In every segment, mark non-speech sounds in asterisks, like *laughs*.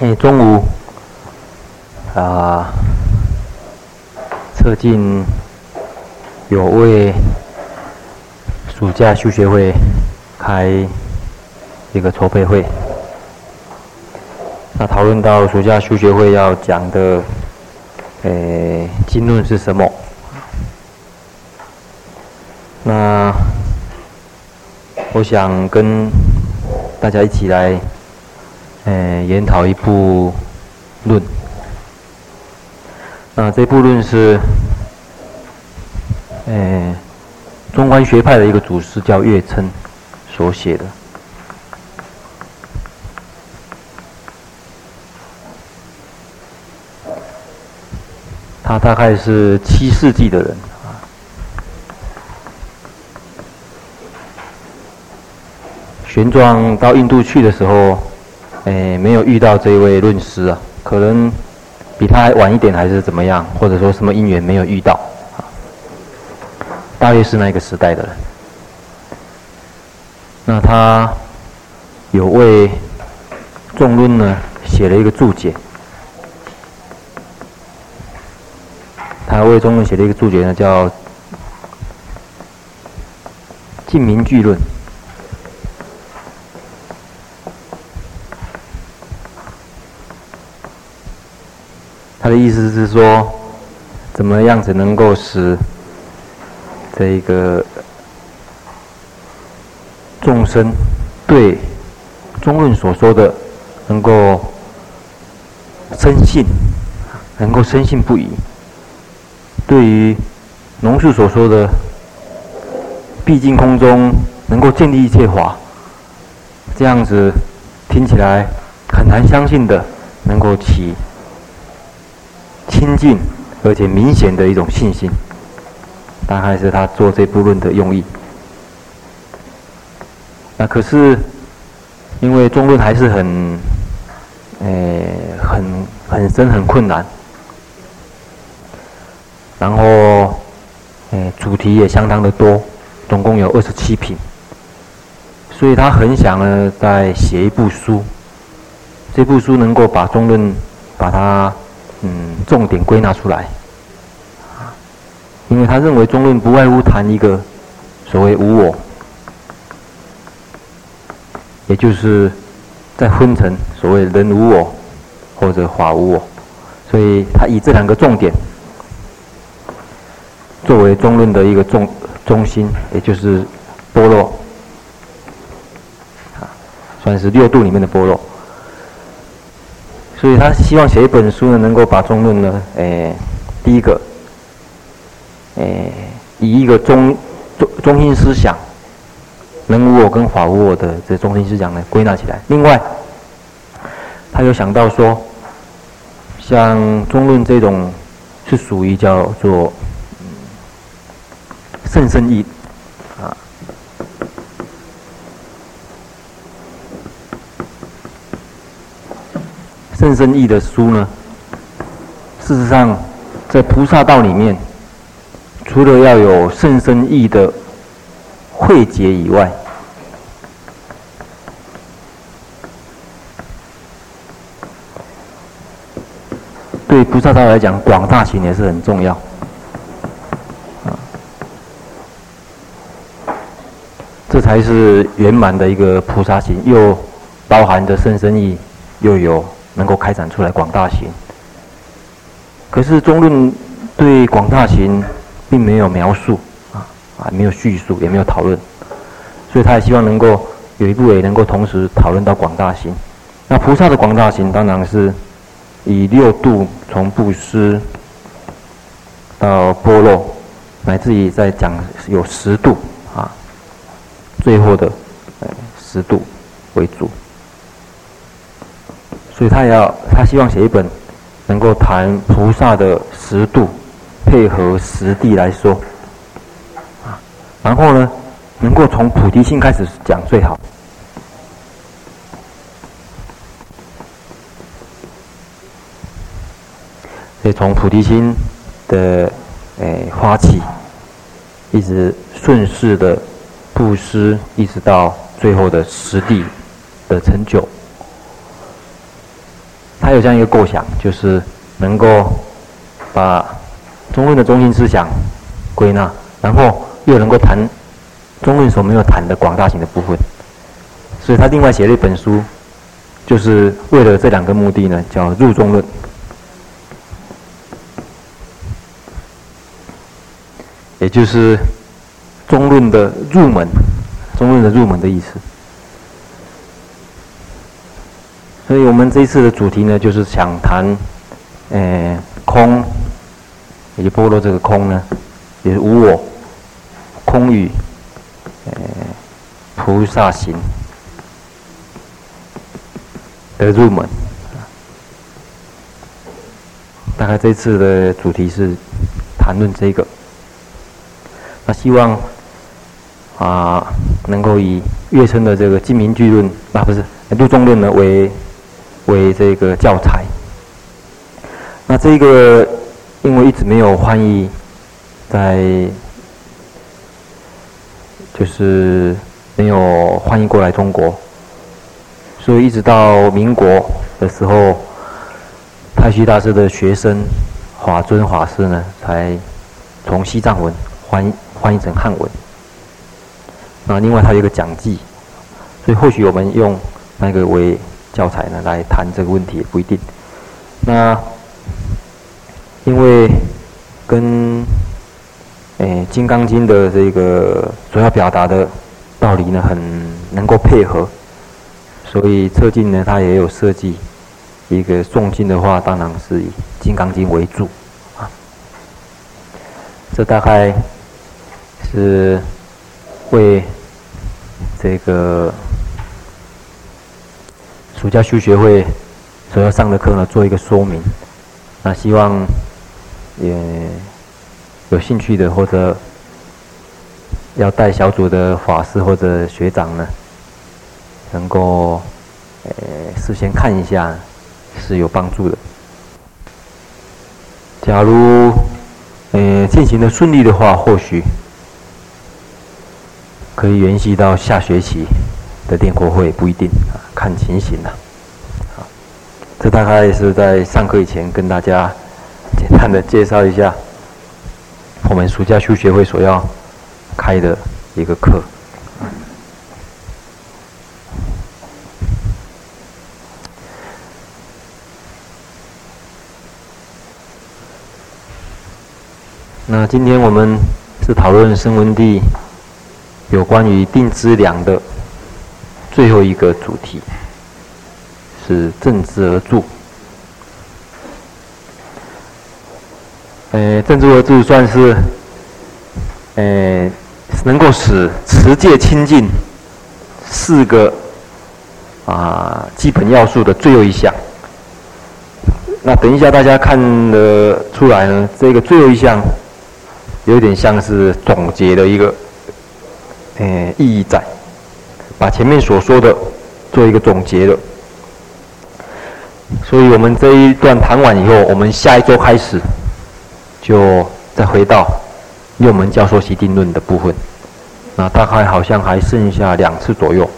哎，中午啊，侧近有为暑假修学会开一个筹备会，那讨论到暑假修学会要讲的，诶，经论是什么？那我想跟大家一起来。诶，研讨一部论。那这部论是，诶，中观学派的一个祖师叫月称所写的。他大概是七世纪的人啊。玄奘到印度去的时候。诶，没有遇到这一位论师啊，可能比他晚一点，还是怎么样，或者说什么因缘没有遇到啊？大约是那个时代的人。那他有为众论呢写了一个注解，他为众论写了一个注解呢，叫《净名句论》。他的意思是说，怎么样子能够使这个众生对中论所说的能够深信，能够深信不疑；对于龙树所说的毕竟空中能够建立一切法，这样子听起来很难相信的，能够起。亲近而且明显的一种信心，大概是他做这部论的用意。那可是因为中论还是很，诶、很很深很困难，然后，诶、主题也相当的多，总共有二十七品，所以他很想呢再写一部书，这部书能够把中论把它。嗯，重点归纳出来，因为他认为中论不外乎谈一个所谓无我，也就是在分成所谓人无我或者法无我，所以他以这两个重点作为中论的一个重中心，也就是般若，啊，算是六度里面的般若。所以他希望写一本书呢，能够把中论呢，诶、第一个，诶、以一个中中中心思想，人无我跟法无我的这中心思想呢归纳起来。另外，他又想到说，像中论这种是属于叫做甚深义。甚深义的书呢，事实上，在菩萨道里面，除了要有甚深义的慧解以外，对菩萨道来讲，广大行也是很重要。这才是圆满的一个菩萨行，又包含着甚深义，又有。能够开展出来广大行，可是中论对广大行并没有描述啊啊，没有叙述，也没有讨论，所以他也希望能够有一部也能够同时讨论到广大行。那菩萨的广大行当然是以六度从布施到波罗，乃至于在讲有十度啊，最后的呃十度为主。所以他也要，他希望写一本能够谈菩萨的十度，配合实地来说，啊，然后呢，能够从菩提心开始讲最好。所以从菩提心的诶发起，一直顺势的布施，一直到最后的实地的成就。有这样一个构想，就是能够把中论的中心思想归纳，然后又能够谈中论所没有谈的广大型的部分，所以他另外写了一本书，就是为了这两个目的呢，叫《入中论》，也就是中论的入门，中论的入门的意思。所以我们这一次的主题呢，就是想谈，呃，空，也就般若这个空呢，也是无我，空与，呃，菩萨行的入门。大概这次的主题是谈论这个，那希望啊，能够以月称的这个《金明句论》啊，不是《入中论》呢为。为这个教材，那这个因为一直没有翻译，在就是没有翻译过来中国，所以一直到民国的时候，太虚大师的学生法尊法师呢，才从西藏文翻翻译成汉文。那另外他有一个讲记，所以或许我们用那个为。教材呢，来谈这个问题也不一定。那因为跟诶《金刚经》的这个主要表达的道理呢，很能够配合，所以册经呢，它也有设计一个诵经的话，当然是以《金刚经》为主啊。这大概是为这个。儒家修学会所要上的课呢，做一个说明。那希望也有兴趣的或者要带小组的法师或者学长呢，能够呃事先看一下，是有帮助的。假如呃进行的顺利的话，或许可以延续到下学期。的电国会不一定啊，看情形了。好，这大概是在上课以前跟大家简单的介绍一下我们暑假修学会所要开的一个课。那今天我们是讨论声闻地有关于定知量的。最后一个主题是正知而住。呃，正知而住算是呃能够使持戒清净四个啊基本要素的最后一项。那等一下大家看得出来呢，这个最后一项有点像是总结的一个呃意义在。把前面所说的做一个总结了，所以我们这一段谈完以后，我们下一周开始就再回到六门教授习定论的部分。那大概好像还剩下两次左右，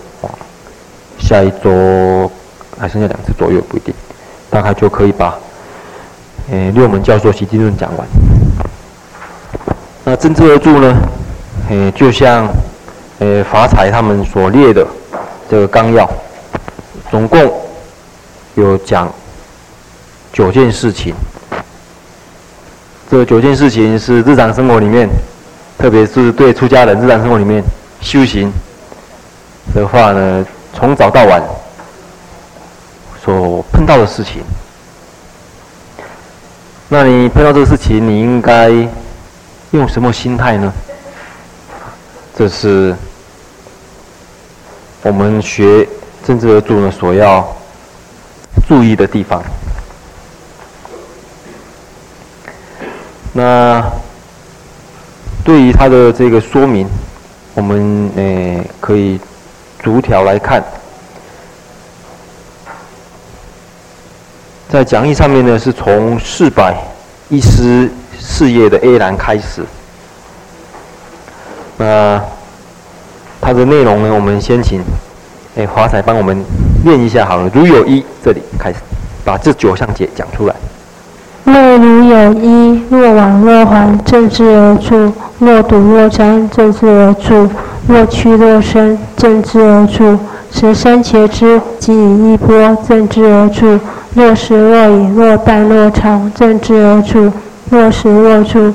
下一周还剩下两次左右不一定，大概就可以把呃六门教授习定论讲完。那正知而住呢，呃就像。呃，法财他们所列的这个纲要，总共有讲九件事情。这九件事情是日常生活里面，特别是对出家人日常生活里面修行的话呢，从早到晚所碰到的事情。那你碰到这个事情，你应该用什么心态呢？这是我们学政治而住呢所要注意的地方。那对于他的这个说明，我们诶可以逐条来看。在讲义上面呢，是从四百一十四页的 A 栏开始。那它的内容呢？我们先请哎华彩帮我们念一下好了。如有一，这里开始。把这九项解讲出来。若如有一，若往若还，正之而住；若堵若张，正之而住；若屈若伸，正之而住；时生且之，即以一波，正之而住；若实若隐，若淡若长，正之而住；若实若住，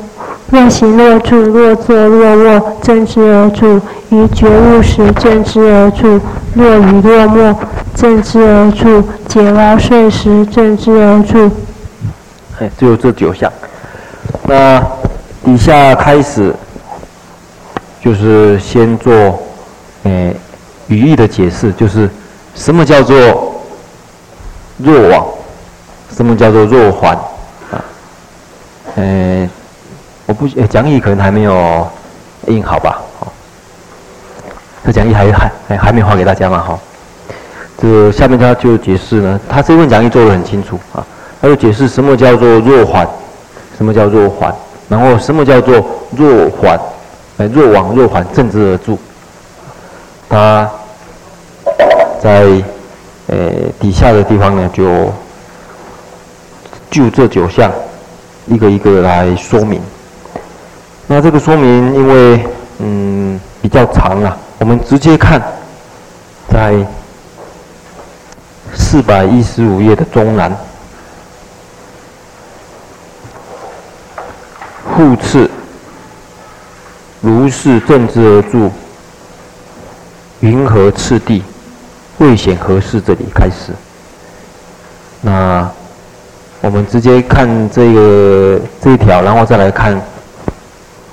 若行若住，若坐若卧，正之而住；于觉悟时，正之而住；若语若默，正之而住；解劳睡时，正之而住。哎只有这九项。那底下开始就是先做诶语义的解释，就是什么叫做若往，什么叫做若还啊？诶，我不讲义可能还没有印好吧？好，这讲义还还还没发给大家嘛？哈，这下面他就解释呢，他这份讲义做得很清楚啊。他就解释什么叫做若缓，什么叫弱缓，然后什么叫做若还，哎，若往若缓，正之而住。他在呃底下的地方呢，就就这九项一个一个来说明。那这个说明因为嗯比较长啊，我们直接看在四百一十五页的中南。复次，如是正之而住，云何次第？未显何事？这里开始。那我们直接看这个这一条，然后再来看，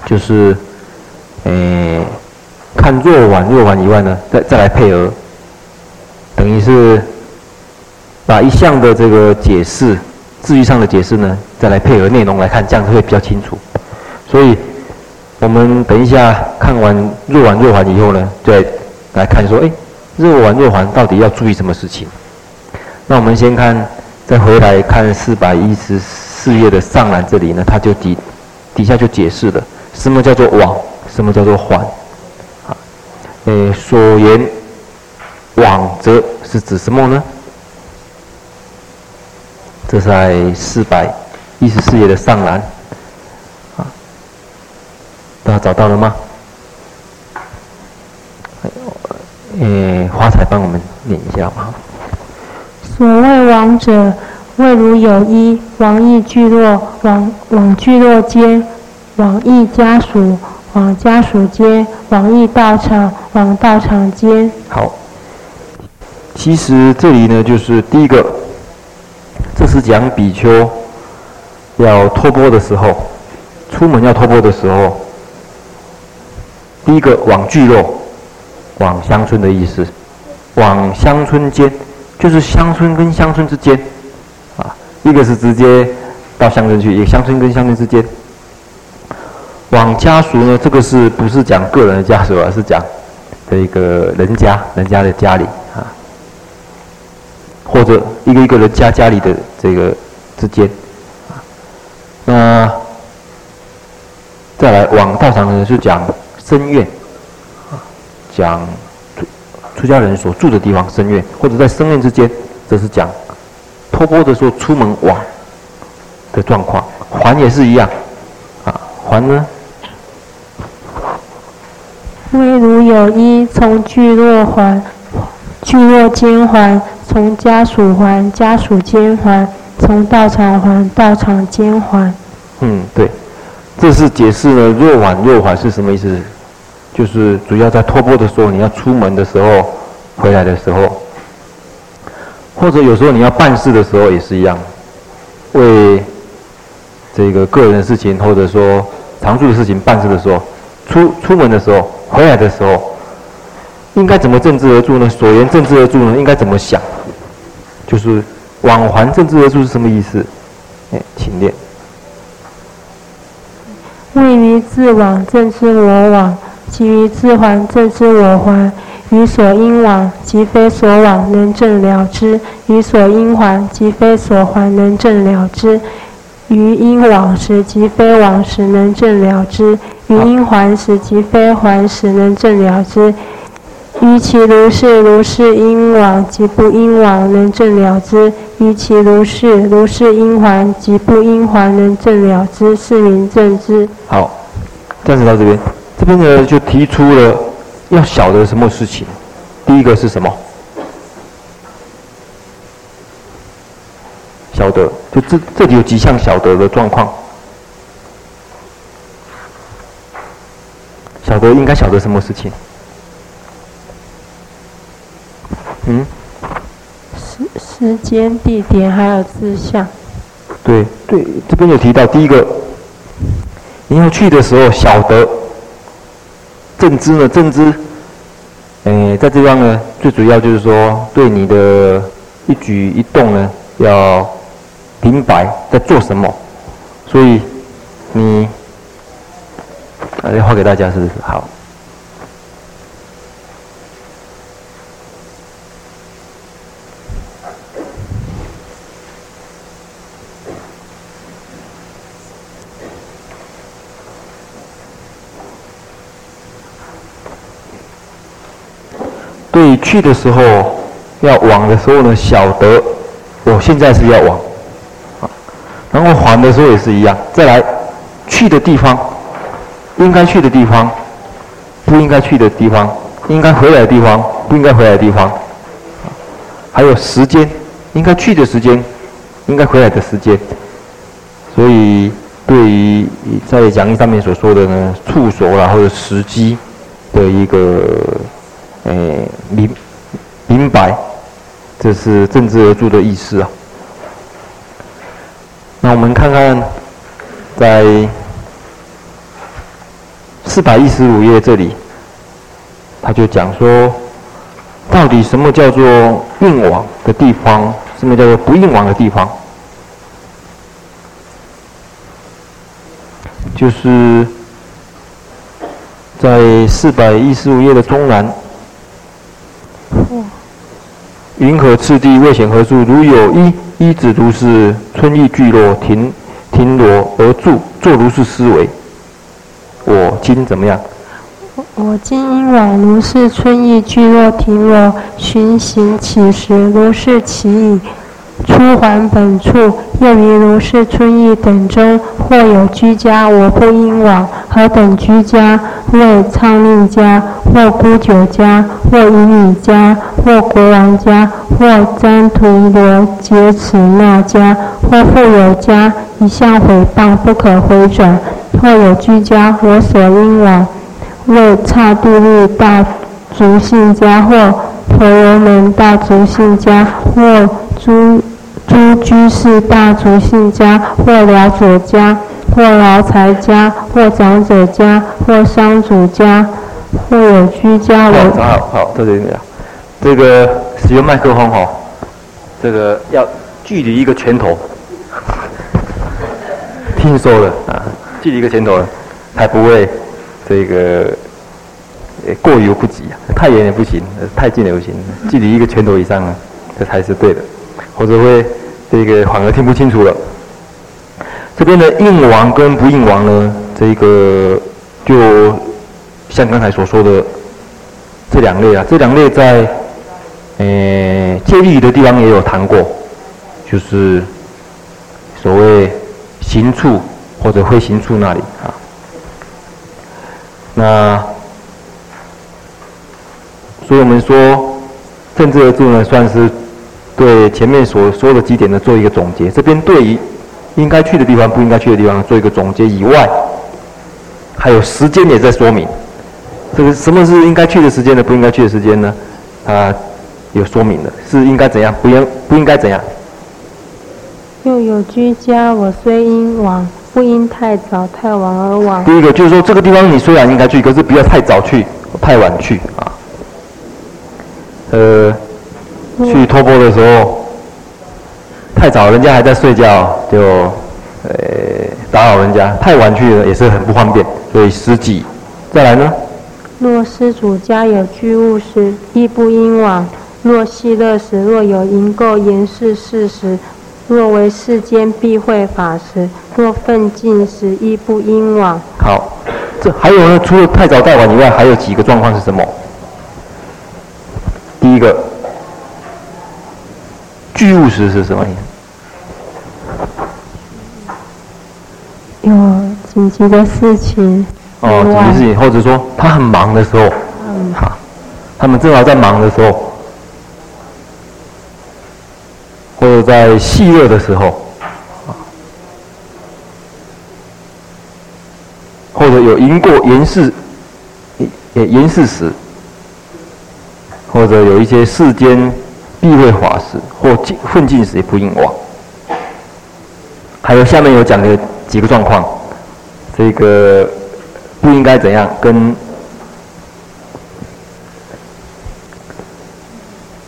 就是，诶，看若还若还以外呢，再再来配合，等于是把一项的这个解释，字义上的解释呢，再来配合内容来看，这样子会比较清楚。所以，我们等一下看完若往若还以后呢，再来看说，哎，若往若还到底要注意什么事情？那我们先看，再回来看四百一十四页的上栏这里呢，它就底底下就解释了什么叫做往，什么叫做还。啊，诶，所言往则是指什么呢？这是在四百一十四页的上栏。啊大家找到了吗？诶，华彩帮我们念一下吧。所谓往者，谓如有一往诣聚落，往往聚落间，往诣家属，往家属间，往诣道场，往道场间。好，其实这里呢，就是第一个，这是讲比丘要托钵的时候，出门要托钵的时候。第一个往聚落，往乡村的意思，往乡村间，就是乡村跟乡村之间，啊，一个是直接到乡村去，一个乡村跟乡村之间。往家属呢，这个是不是讲个人的家属，而是讲这个人家人家的家里啊，或者一个一个人家家里的这个之间，啊，那再来往道场呢，就讲。僧院，啊，讲出出家人所住的地方，僧院或者在僧院之间，这是讲托钵的时候出门往的状况。还也是一样，啊，还呢？谓如有一从聚落还，聚落间还，从家属还，家属间还，从道场还，道场间还。嗯，对，这是解释了若还若还是什么意思？就是主要在托钵的时候，你要出门的时候，回来的时候，或者有时候你要办事的时候也是一样，为这个个人的事情或者说常住的事情办事的时候，出出门的时候，回来的时候，应该怎么正之而住呢？所言正之而住呢？应该怎么想？就是往还正之而住是什么意思？哎，请念。谓于自往正之我往。其余自还正之我还，于所应往即非所往能正了之；于所应还即非所还能正了之；于应往时即非往时能正了之；于因还时即非还时能正了之；于其如是，如是因往及不因往，能正了之；于其如是，如是因还及不因还，能正了之，是名正之。好，暂时到这边。这边呢，就提出了要晓得什么事情。第一个是什么？晓得，就这这里有几项晓得的状况。晓得应该晓得什么事情？嗯？时时间、地点还有志向。对对，这边有提到第一个，你要去的时候晓得。正知呢？正知，诶，在这方呢，最主要就是说，对你的一举一动呢，要明白在做什么。所以，你，啊，要画给大家是不是？好。对去的时候，要往的时候呢，晓得我现在是要往，然后还的时候也是一样。再来，去的地方，应该去的地方，不应该去的地方，应该回来的地方，不应该回来的地方，还有时间，应该去的时间，应该回来的时间。所以，对于在讲义上面所说的呢，处所啦或者时机的一个。诶，明明白，这是证知而住的意思啊。那我们看看，在四百一十五页这里，他就讲说，到底什么叫做应往的地方，什么叫做不应往的地方？就是在四百一十五页的中南。云何次第？未显何处？如有一一子如是，春意聚落，停停罗而住，作如是思维。我今怎么样？我今晚如是春意聚落，停罗，寻行乞食，如是其已。初还本处，又于如是春意等中，或有居家，我不应往。何等居家？谓唱令家，或沽酒家，或淫女家，或国王家，或旃荼罗羯此那家，或富有家，一向毁谤，不可回转。或有居家，我所应往，谓刹帝利大族姓家，或婆罗门大族姓家，或诸居士大族姓家，或寮佐家，或劳财家，或长者家，或商主家，或有居家。我好好，这里这个使用麦克风哈，这个要距离一个拳头，听说了啊，距离一个拳头才不会这个过犹不及啊，太远也不行，太近也不行，距离一个拳头以上啊，这才是对的。或者会这个反而听不清楚了。这边的应王跟不应王呢，这个就像刚才所说的这两类啊，这两类在诶戒律的地方也有谈过，就是所谓行处或者会行处那里啊。那所以我们说证知而住呢，算是。对前面所说的几点呢，做一个总结。这边对于应该去的地方、不应该去的地方做一个总结以外，还有时间也在说明。这个什么是应该去的时间呢？不应该去的时间呢？啊，有说明的，是应该怎样？不应不应该怎样？又有居家，我虽应往，不应太早太晚而往。第一个就是说，这个地方你虽然应该去，可是不要太早去，太晚去啊。呃。去托钵的时候太早，人家还在睡觉，就呃打扰人家；太晚去了也是很不方便，所以十几。再来呢？若施主家有居物时，亦不应往；若戏乐时，若有淫垢言事事时，若为世间避讳法时，若奋进时，亦不应往。好，这还有呢？除了太早太晚以外，还有几个状况是什么？第一个聚物时是什么意思？有紧急的事情。哦，紧急事情，或者说他很忙的时候，嗯，好，他们正好在忙的时候，或者在戏乐的时候。或者有迎过严事，也严事时，或者有一些世间必会法时，或奋进时不应忘。还有下面有讲的几个状况，这个不应该怎样跟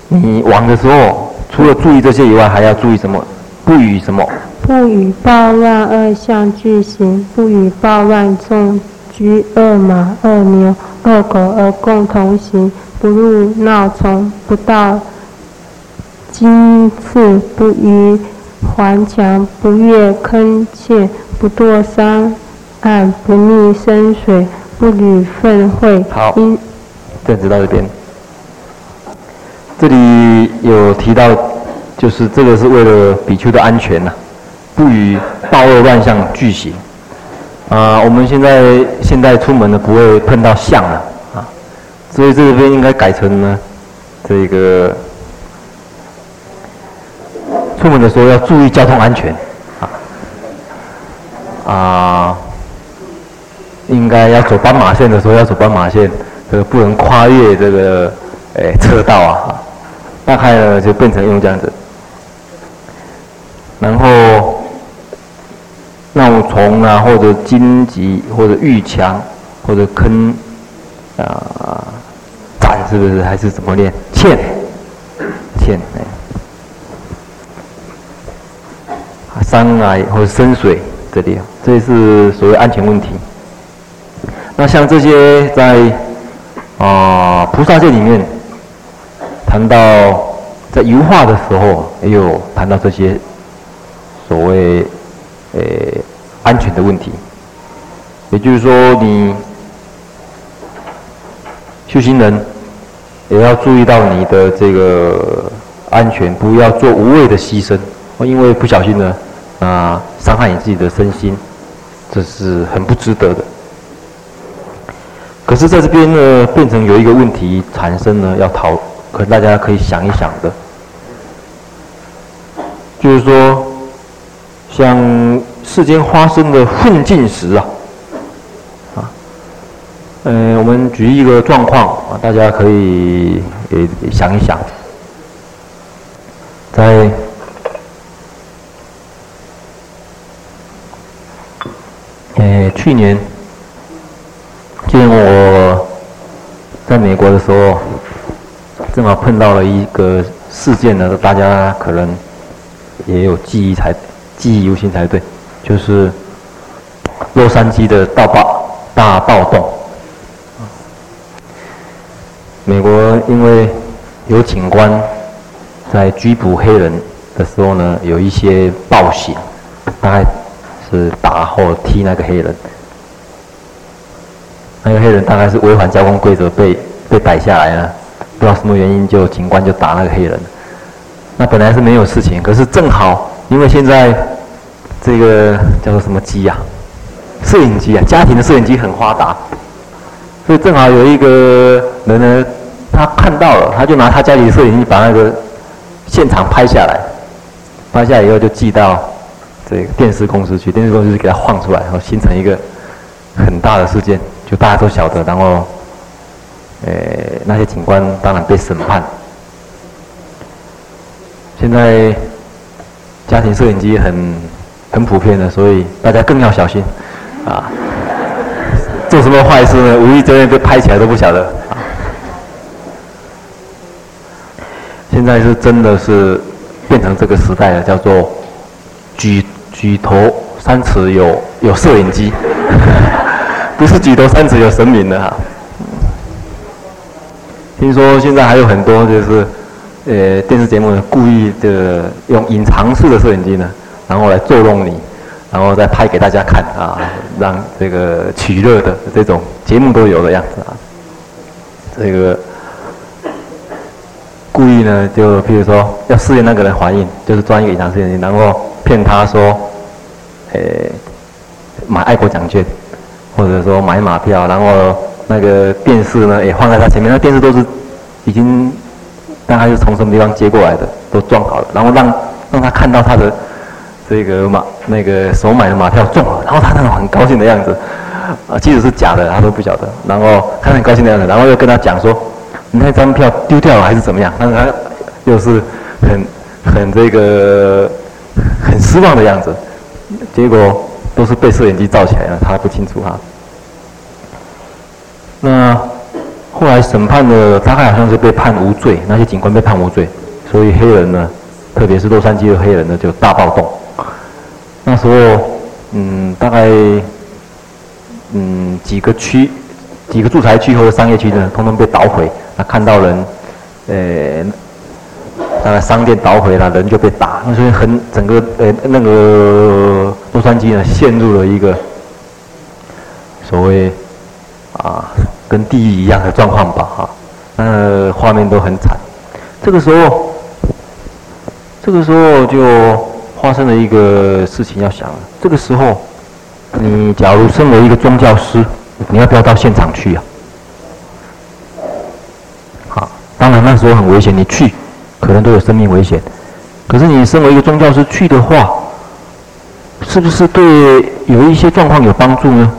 你亡的时候，除了注意这些以外，还要注意什么？不与什么？不与暴乱二相俱行，不与暴乱众居二马、二牛、二狗而共同行，不入闹丛，不到荆刺，不逾环墙，不越坑堑，不堕山岸，不溺深水，不履粪秽。好，这样子到这边，这里有提到，就是这个是为了比丘的安全呐、啊。不与暴恶乱象俱行，啊，我们现在现在出门呢不会碰到象了啊，所以这边应该改成呢，这个出门的时候要注意交通安全，啊，啊，应该要走斑马线的时候要走斑马线，这个不能跨越这个诶车道啊，大概呢就变成用这样子，然后。闹虫啊，或者荆棘，或者遇墙，或者坑啊，斩是不是？还是怎么练欠欠哎，山崖或者深水这里，这是所谓安全问题。那像这些在啊菩萨界里面谈到在油画的时候，也有谈到这些所谓。呃，安全的问题，也就是说，你修行人也要注意到你的这个安全，不要做无谓的牺牲，因为不小心呢，啊，伤害你自己的身心，这是很不值得的。可是在这边呢，变成有一个问题产生呢，要讨，可大家可以想一想的，就是说。像世间发生的混进时啊，啊，嗯，我们举一个状况啊，大家可以也想一想，在，呃，去年，记得我在美国的时候，正好碰到了一个事件呢，大家可能也有记忆才。记忆犹新才对，就是洛杉矶的大暴大暴动。美国因为有警官在拘捕黑人的时候呢，有一些暴行，大概是打或踢那个黑人。那个黑人大概是违反交通规则被被逮下来了，不知道什么原因，就警官就打那个黑人。那本来是没有事情，可是正好因为现在。这个叫做什么机呀？摄影机啊，家庭的摄影机很发达，所以正好有一个人呢，他看到了，他就拿他家里的摄影机把那个现场拍下来，拍下来以后就寄到这个电视公司去，电视公司就给他放出来，然后形成一个很大的事件，就大家都晓得，然后，呃，那些警官当然被审判。现在家庭摄影机很。很普遍的，所以大家更要小心，啊，做什么坏事呢？无意间被拍起来都不晓得。啊，现在是真的是变成这个时代了，叫做举举头三尺有有摄影机，*laughs* 不是举头三尺有神明的哈。听说现在还有很多就是，呃，电视节目故意的用隐藏式的摄影机呢。然后来作弄你，然后再拍给大家看啊，让这个取乐的这种节目都有的样子啊。这个故意呢，就譬如说要试验那个人反应，就是装一个隐藏摄影机，然后骗他说，诶，买爱国奖券，或者说买马票，然后那个电视呢也放在他前面，那电视都是已经大概是从什么地方接过来的，都装好了，然后让让他看到他的这个马那个所买的马票中了，然后他那种很高兴的样子，啊，即使是假的他都不晓得，然后他很高兴的样子，然后又跟他讲说。你那张票丢掉了还是怎么样？但是他又是很很这个很失望的样子，结果都是被摄影机照起来了，他还不清楚哈。那后来审判的大概好像是被判无罪，那些警官被判无罪，所以黑人呢，特别是洛杉矶的黑人呢，就大暴动。那时候，嗯，大概嗯几个区。几个住宅区或者商业区呢，通通被捣毁。那看到人，呃，大概商店捣毁了，人就被打。那所以很整个呃那个洛杉矶呢，陷入了一个所谓啊跟地狱一样的状况吧，哈。那画面都很惨。这个时候，这个时候就发生了一个事情，要想了。这个时候，你假如身为一个宗教师。你要不要到现场去啊？好，当然那时候很危险，你去可能都有生命危险。可是你身为一个宗教师去的话，是不是对有一些状况有帮助呢？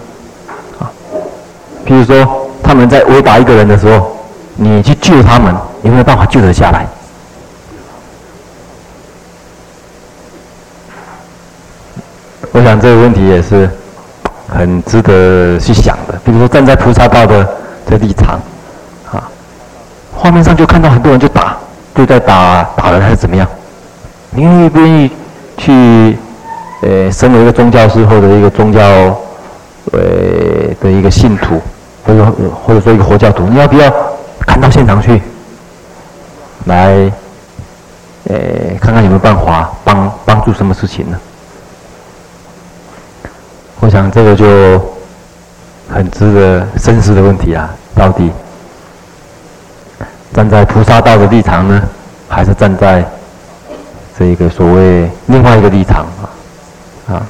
啊，比如说他们在殴打一个人的时候，你去救他们，有没有办法救得下来？我想这个问题也是。很值得去想的，比如说站在菩萨道的这立场，啊，画面上就看到很多人就打，就在打打人还是怎么样？你愿意不愿意去，呃，身为一个宗教师或者一个宗教，呃的一个信徒，或者或者说一个佛教徒，你要不要赶到现场去，来，呃，看看有没有办法帮帮助什么事情呢？我想这个就很值得深思的问题啊，到底站在菩萨道的立场呢，还是站在这一个所谓另外一个立场啊？啊，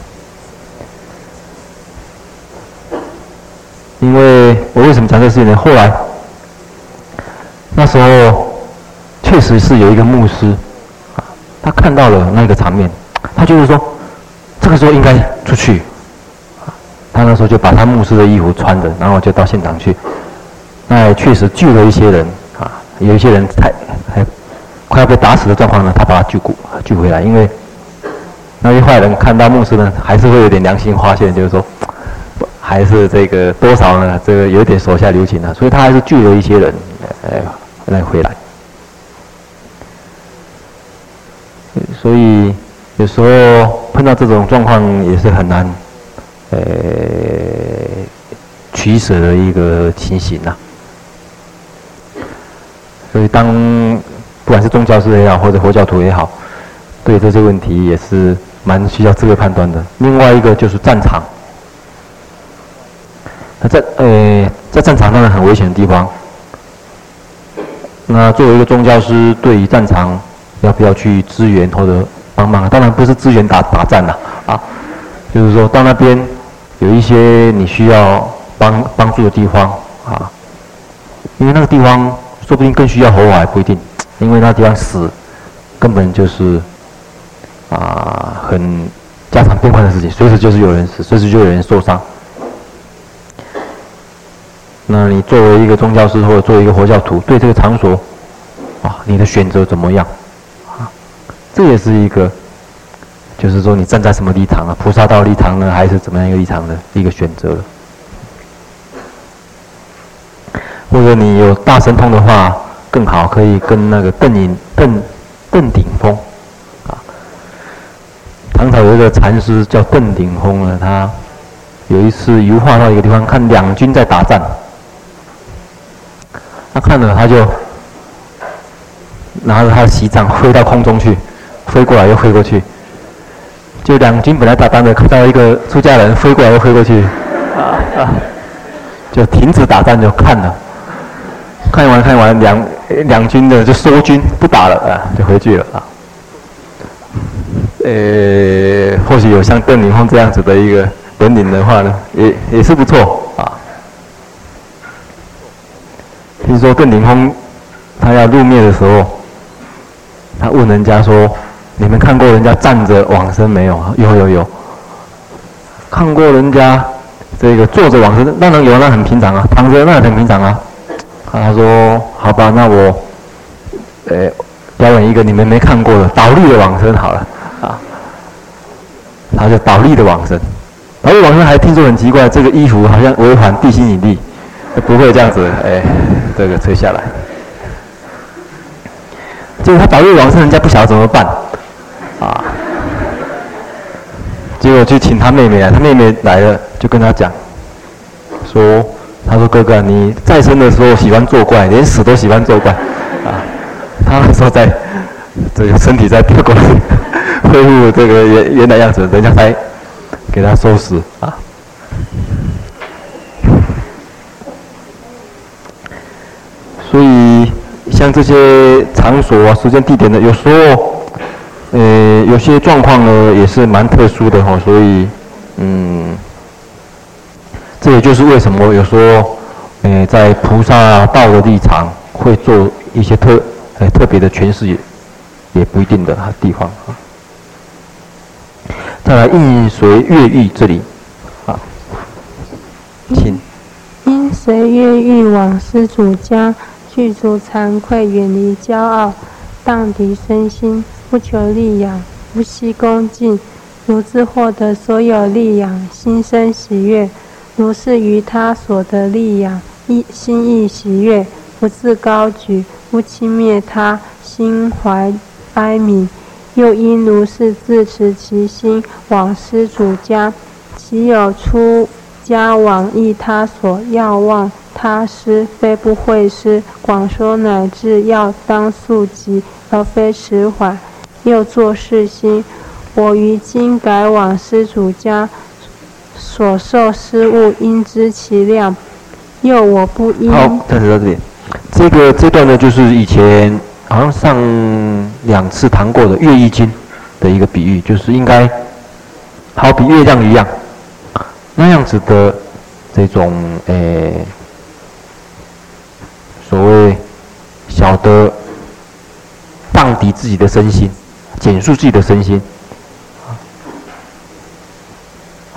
因为我为什么讲这个事情呢？后来那时候确实是有一个牧师啊，他看到了那个场面，他就是说这个时候应该出去。他那时候就把他牧师的衣服穿着，然后就到现场去。那确实救了一些人，有一些人太还快要被打死的状况呢，他把他救过救回来。因为那些坏人看到牧师呢，还是会有点良心发现，就是说还是这个多少呢，这个有点手下留情啊，所以他还是救了一些人，哎，来回来。所以有时候碰到这种状况也是很难。呃，取舍的一个情形呐、啊。所以，当不管是宗教师也好，或者佛教徒也好，对这些问题也是蛮需要智慧判断的。另外一个就是战场。那在呃，在战场当然很危险的地方。那作为一个宗教师，对于战场要不要去支援或者帮忙？当然不是支援打打战了啊，就是说到那边。有一些你需要帮帮助的地方啊，因为那个地方说不定更需要佛法，还不一定，因为那地方死根本就是啊很家常便饭的事情，随时就是有人死，随时就有人受伤。那你作为一个宗教师或者作为一个佛教徒，对这个场所啊，你的选择怎么样啊？这也是一个。就是说，你站在什么立场啊？菩萨道立场呢，还是怎么样一个立场的一个选择？或者你有大神通的话，更好，可以跟那个邓颖邓邓顶峰啊。唐朝有一个禅师叫邓顶峰呢，他有一次游化到一个地方，看两军在打仗，他看了他就拿着他的锡杖飞到空中去，飞过来又飞过去。就两军本来打仗的，看到一个出家人飞过来又飞过去，啊啊，就停止打仗就看了，看完看完两两军的就收军不打了啊，就回去了啊。呃，或许有像邓林峰这样子的一个本领的话呢，也也是不错啊。听说邓林峰他要入灭的时候，他问人家说：“你们看过人家站着往生没有？”有有有。看过人家这个坐着往生，当然有，那很平常啊；躺着那很平常啊。他说：“好吧，那我，呃，表演一个你们没看过的倒立的往生好了。”啊，他就倒立的往生，倒立往生还听说很奇怪，这个衣服好像违反地心引力，不会这样子，哎，这个吹下来。结果他倒立往生，人家不晓得怎么办，啊，结果就请他妹妹来，他妹妹来了就跟他讲，说，他说哥哥，你在生的时候喜欢作怪，连死都喜欢作怪，*laughs* 啊，他说在，这个身体在变过来。恢复这个原原来样子，人家才给他收拾 *laughs* 啊。所以像这些场所啊、时间、地点的，有时候，呃，有些状况呢也是蛮特殊的哈。所以，嗯，这也就是为什么有时候，呃，在菩萨道的立场会做一些特呃特别的诠释，也也不一定的地方啊。再来，应随越狱这里，啊，请。应随越狱往施主家，具足惭愧，远离骄傲，荡涤身心，不求利养，不惜恭敬，如自获得所有利养，心生喜悦；如是于他所得利养，亦心意喜悦，不自高举，不轻蔑他，心怀哀悯。又因如是自持其心往施主家，其有出家往诣他所要望他施，非不会施，广说乃至要当速疾，而非迟缓。又作是心：我于今改往施主家，所受施物应知其量。又我不应。好，暂时到这里。这个这段呢，就是以前。好像上两次谈过的月易经的一个比喻，就是应该好比月亮一样，那样子的这种诶、所谓晓得放低自己的身心，减速自己的身心，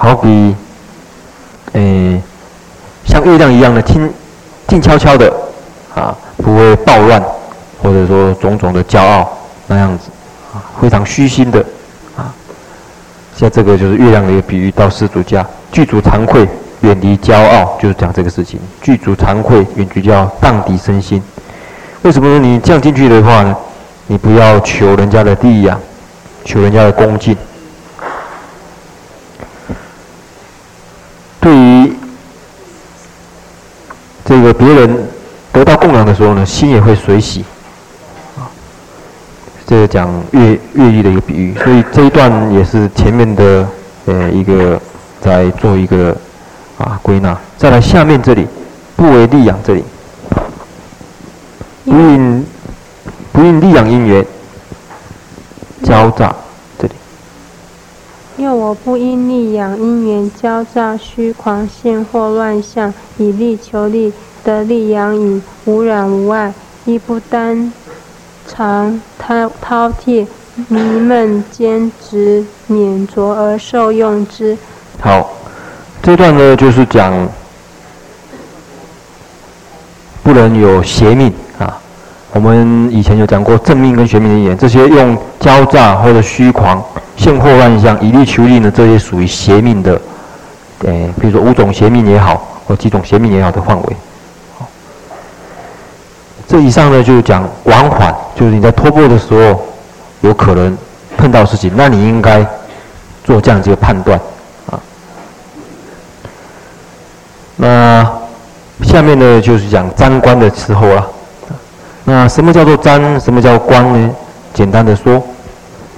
好比诶、像月亮一样的静静悄悄的啊，不会暴乱。或者说种种的骄傲那样子啊，非常虚心的啊，像这个就是月亮的一个比喻，到施主家，具足惭愧，远离骄傲，就是讲这个事情。具足惭愧，远离骄傲，荡涤身心。为什么呢？你这样进去的话呢？你不要求人家的利养，求人家的恭敬。对于这个别人得到供养的时候呢，心也会随喜。这个讲越越狱的一个比喻，所以这一段也是前面的呃一个在做一个啊归纳。再来下面这里，不为利养这里，不应不应利养因缘，交诈这里。又我不应利养因缘，交诈虚狂现惑乱象，以利求利，得利养已，无染无碍，亦不单。常饕饕餮迷闷兼执勉拙而受用之。好，这段呢就是讲不能有邪命啊。我们以前有讲过正命跟邪命的因缘，这些用交诈或者虚狂、现惑乱象、以利求利呢，这些属于邪命的。诶，比如说五种邪命也好，或几种邪命也好的范围。这以上呢，就是讲往返，就是你在托钵的时候，有可能碰到事情，那你应该做这样子的判断啊。那下面呢，就是讲瞻观的时候了。那什么叫做瞻？什么叫观呢？简单的说，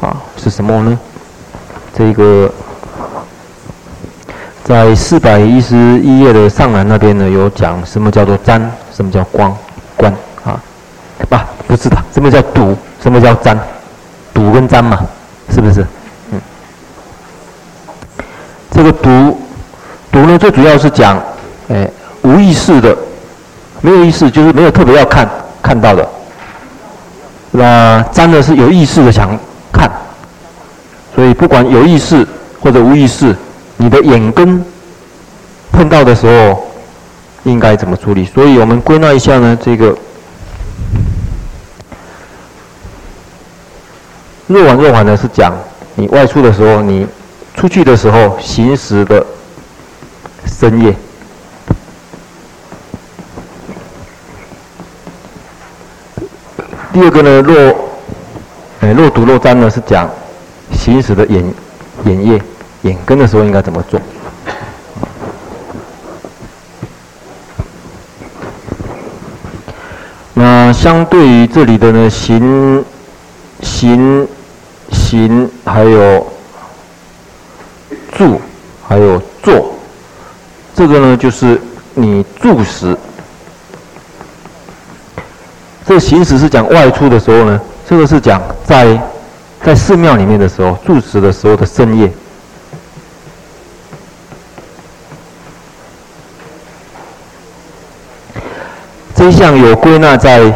啊，是什么呢？这个在四百一十一页的上栏那边呢，有讲什么叫做沾，什么叫光。观啊，不，不是的，什么叫堵？什么叫沾”？堵跟沾嘛，是不是？嗯，这个睹，睹呢，最主要是讲，哎，无意识的，没有意识，就是没有特别要看看到的。那沾”的，是有意识的想看，所以不管有意识或者无意识，你的眼根碰到的时候，应该怎么处理？所以我们归纳一下呢，这个若往若返呢，是讲你外出的时候，你出去的时候行驶的深夜。第二个呢，若哎若睹若瞻呢，是讲行驶的眼眼液眼根的时候应该怎么做？那相对于这里的呢，行、行、行，还有住，还有坐，这个呢就是你住时。这行驶是讲外出的时候呢，这个是讲在在寺庙里面的时候住持的时候的深夜。这一项有归纳在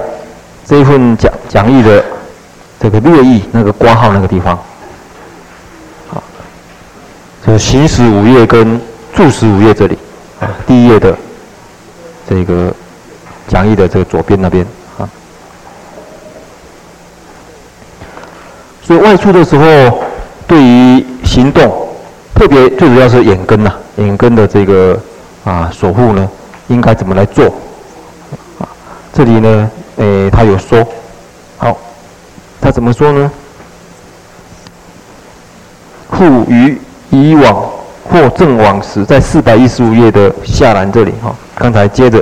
这一份讲讲义的这个略意那个挂号那个地方，好，就是行时五业跟住持五业这里，啊，第一页的这个讲义的这个左边那边啊，所以外出的时候，对于行动，特别最主要是眼根呐、啊，眼根的这个啊守护呢，应该怎么来做？这里呢，诶，他有说，好，他怎么说呢？复于以往或正往时，在四百一十五页的下栏这里哈，刚才接着。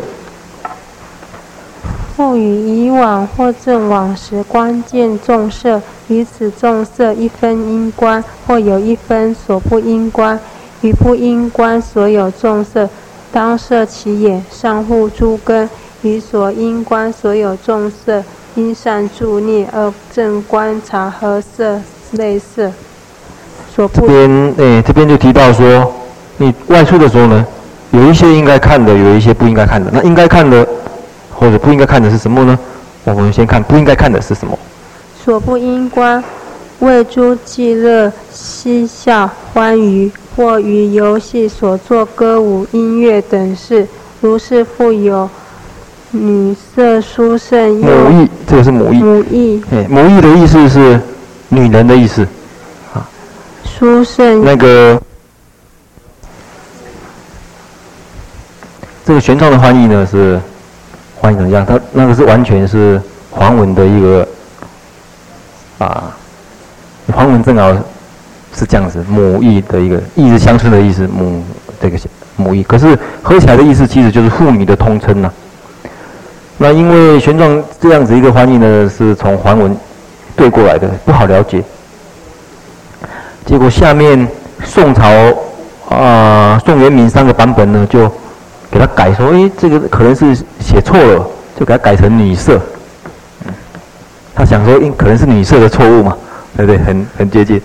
复于以往或正往时，关键重色，于此重色一分应观，或有一分所不应观，于不应观所有重色，当摄其眼，上护诸根。于所应观所有重色，应善助念而正观察合色类色。所不。这边诶，这边就提到说，你外出的时候呢，有一些应该看的，有一些不应该看的。那应该看的或者不应该看的是什么呢？我们先看不应该看的是什么。所不应观，为诸伎乐、嬉笑、欢娱，或于游戏所作歌舞、音乐等事，如是复有。女色殊胜，母意，这个是母意。母意，哎，母意的意思是女人的意思，啊。殊胜。那个，这个玄奘的翻译呢是翻译怎么样？他那个是完全是梵文的一个啊，梵文正好是这样子，母意的一个意是乡村的意思，母这个母意，可是合起来的意思其实就是妇女的通称呐，啊。那因为玄奘这样子一个翻译呢，是从梵文对过来的，不好了解。结果下面宋朝啊、宋元明三个版本呢，就给他改说，诶，这个可能是写错了，就给他改成女色。他想说，因可能是女色的错误嘛，对不对？很很接近。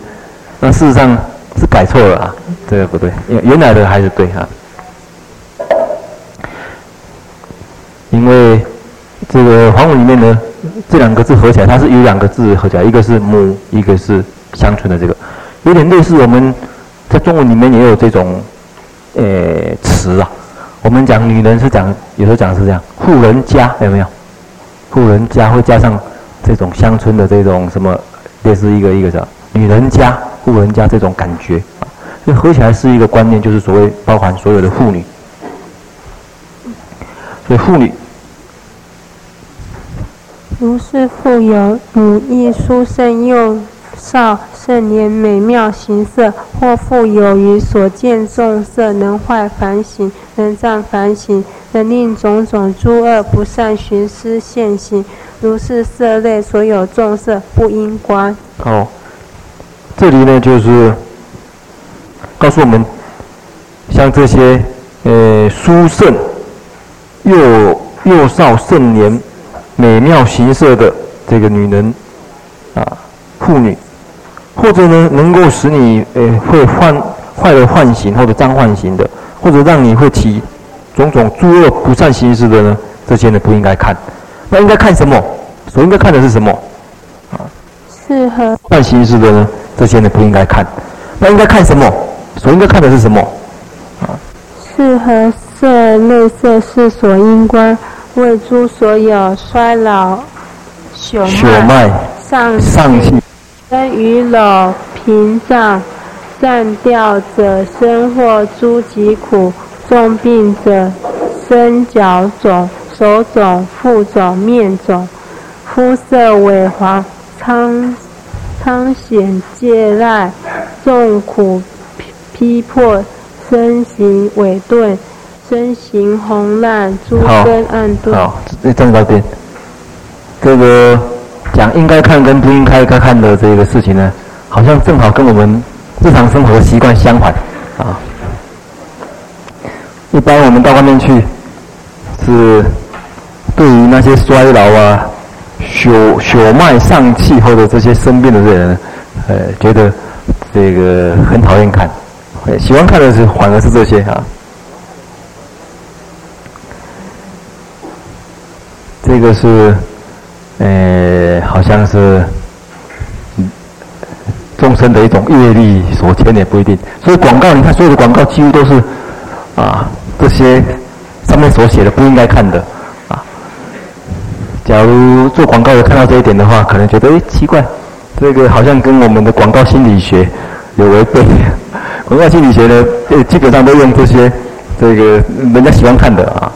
那事实上是改错了啊，这个不对，因为原来的还是对啊。因为。这个黄文里面呢，这两个字合起来，它是有两个字合起来，一个是母，一个是乡村的这个，有点类似我们在中文里面也有这种，呃词啊。我们讲女人是讲，有时候讲是这样，富人家有没有？富人家会加上这种乡村的这种什么，类似一个一个叫女人家、富人家这种感觉啊，所以合起来是一个观念，就是所谓包含所有的妇女，所以妇女。如是富有母意殊胜幼少盛年美妙形色，或复有于所见众色能坏梵行，能障梵行，能令种种诸恶不善寻思现行。如是色类所有众色不应观。好，这里呢就是告诉我们，像这些呃殊胜幼幼少盛年。美妙形色的这个女人啊，妇女，或者呢，能够使你诶会幻坏了幻形或者脏幻形的，或者让你会起种种诸恶不善心思的呢，这些呢不应该看。那应该看什么？所应该看的是什么？啊，适合坏心思的呢，这些呢不应该看。那应该看什么？所应该看的是什么？啊，适合色类色是所因观，为诸所有衰老朽迈上上气生与老贫障暂掉者身或诸疾苦重病者身脚肿手肿腹肿面肿肤色萎黄苍苍缎疥癞众苦逼迫身形萎顿身形红烂诸根暗顿。好，这站到这边。这个讲应该看跟不应该该看的这个事情呢，好像正好跟我们日常生活习惯相反啊。一般我们到外面去，是对于那些衰老啊、血血脉丧气或者这些生病的这些人，呃，觉得这个很讨厌看，喜欢看的是反而是这些啊。这个是，呃，好像是。众生的一种业力所牵也不一定，所以广告你看，所有的广告几乎都是啊这些上面所写的不应该看的啊。假如做广告有看到这一点的话，可能觉得诶奇怪，这个好像跟我们的广告心理学有违背。*laughs* 广告心理学呢，基本上都用这些这个人家喜欢看的啊，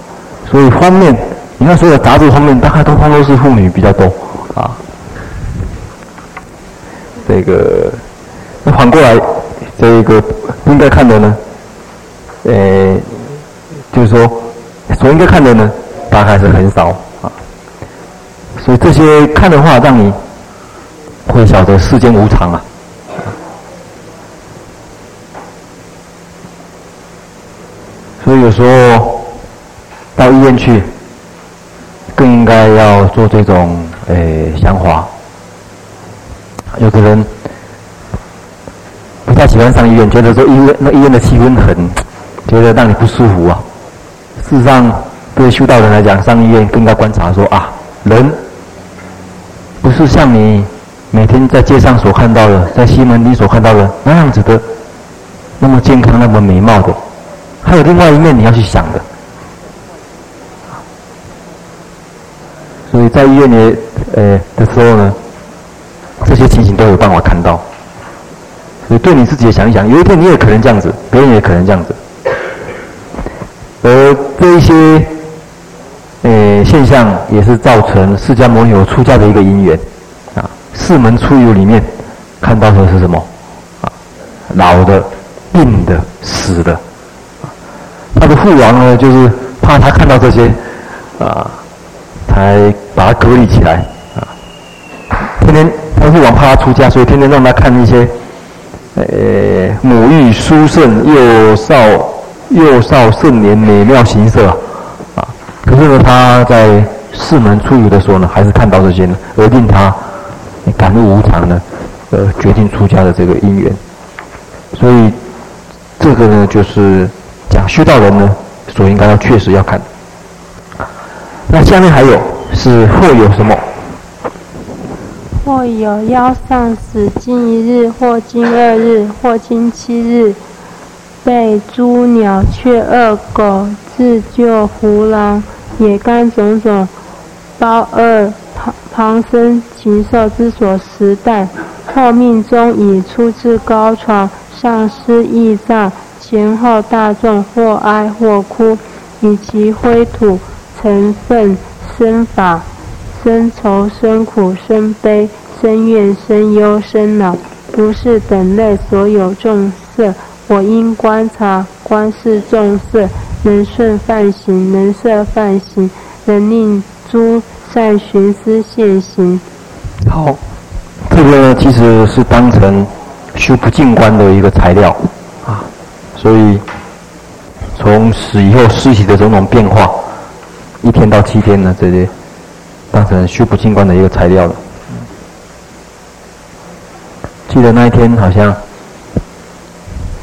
所以方面你看所有的杂志方面大概都都是妇女比较多啊。这个，那反过来，这个不应该看的呢，呃，就是说，所应该看的呢，大概是很少啊。所以这些看的话，让你会晓得世间无常啊。所以有时候到医院去，更应该要做这种呃想法。有的人不太喜欢上医院，觉得说医院那医院的气氛很，觉得让你不舒服啊。事实上，对修道人来讲，上医院更应该观察说啊，人不是像你每天在街上所看到的，在西门町所看到的那样子的，那么健康、那么美貌的，还有另外一面你要去想的。在医院里呃的时候呢。这些情形都有办法看到，所以对你自己也想一想，有一天你也可能这样子，别人也可能这样子。而这一些，呃，现象也是造成释迦牟尼佛出家的一个因缘，啊，四门出游里面看到的是什么？啊，老的、病的、死的。他的父王呢，就是怕他看到这些，啊，才把他隔离起来，啊，天天。他父王怕他出家，所以天天让他看一些，呃，母欲殊胜、幼少幼少盛年美妙形色啊，啊！可是呢，他在四门出游的时候呢，还是看到这些呢，而令他感悟无常呢，呃，决定出家的这个因缘。所以，这个呢，就是讲修道人呢，所应该要确实要看。那下面还有是或有什么？或有腰丧死，经一日，或经二日，或经七日，被诸鸟雀恶狗自救胡狼野干种种包二旁旁生禽兽之所食啖，后命终已出至高床，上尸义葬，前后大众或哀或哭，以其灰土尘粪生法。生愁生苦生悲生怨生忧生恼，如是等类所有众色，我应观察观是众色，能顺犯行，能摄犯行，能令诸善寻思现行。好，这个呢其实是当成修不净观的一个材料啊，所以从死以后尸体的种种变化，一天到七天呢这些。当成修补净观的一个材料了。记得那一天好像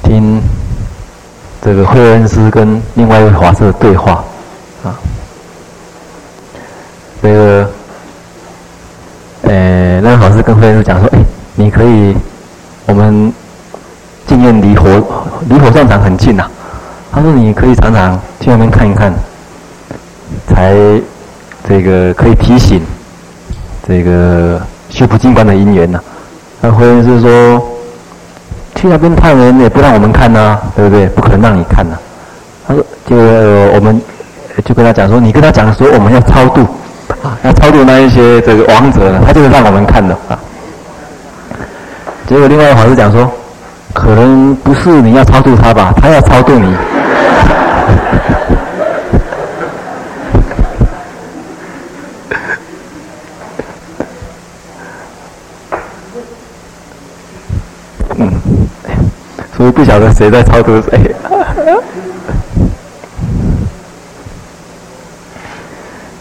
听这个惠恩师跟另外一位法师的对话啊，这个呃，那个法师跟惠恩师讲说：“哎，你可以，我们净苑离火离火葬场很近呐、啊。”他说：“你可以常常去那边看一看，才这个可以提醒这个修补净观的因缘呢。”那慧恩师说：“去那边探人也不让我们看呐、对不对？不可能让你看呐、”他说：“就、呃、我们就跟他讲说，你跟他讲说我们要超度啊，要超度那一些这个亡者呢，他就是让我们看的啊。”结果另外一个法师讲说：“可能不是你要超度他吧，他要超度你。”不晓得谁在超度谁。*laughs*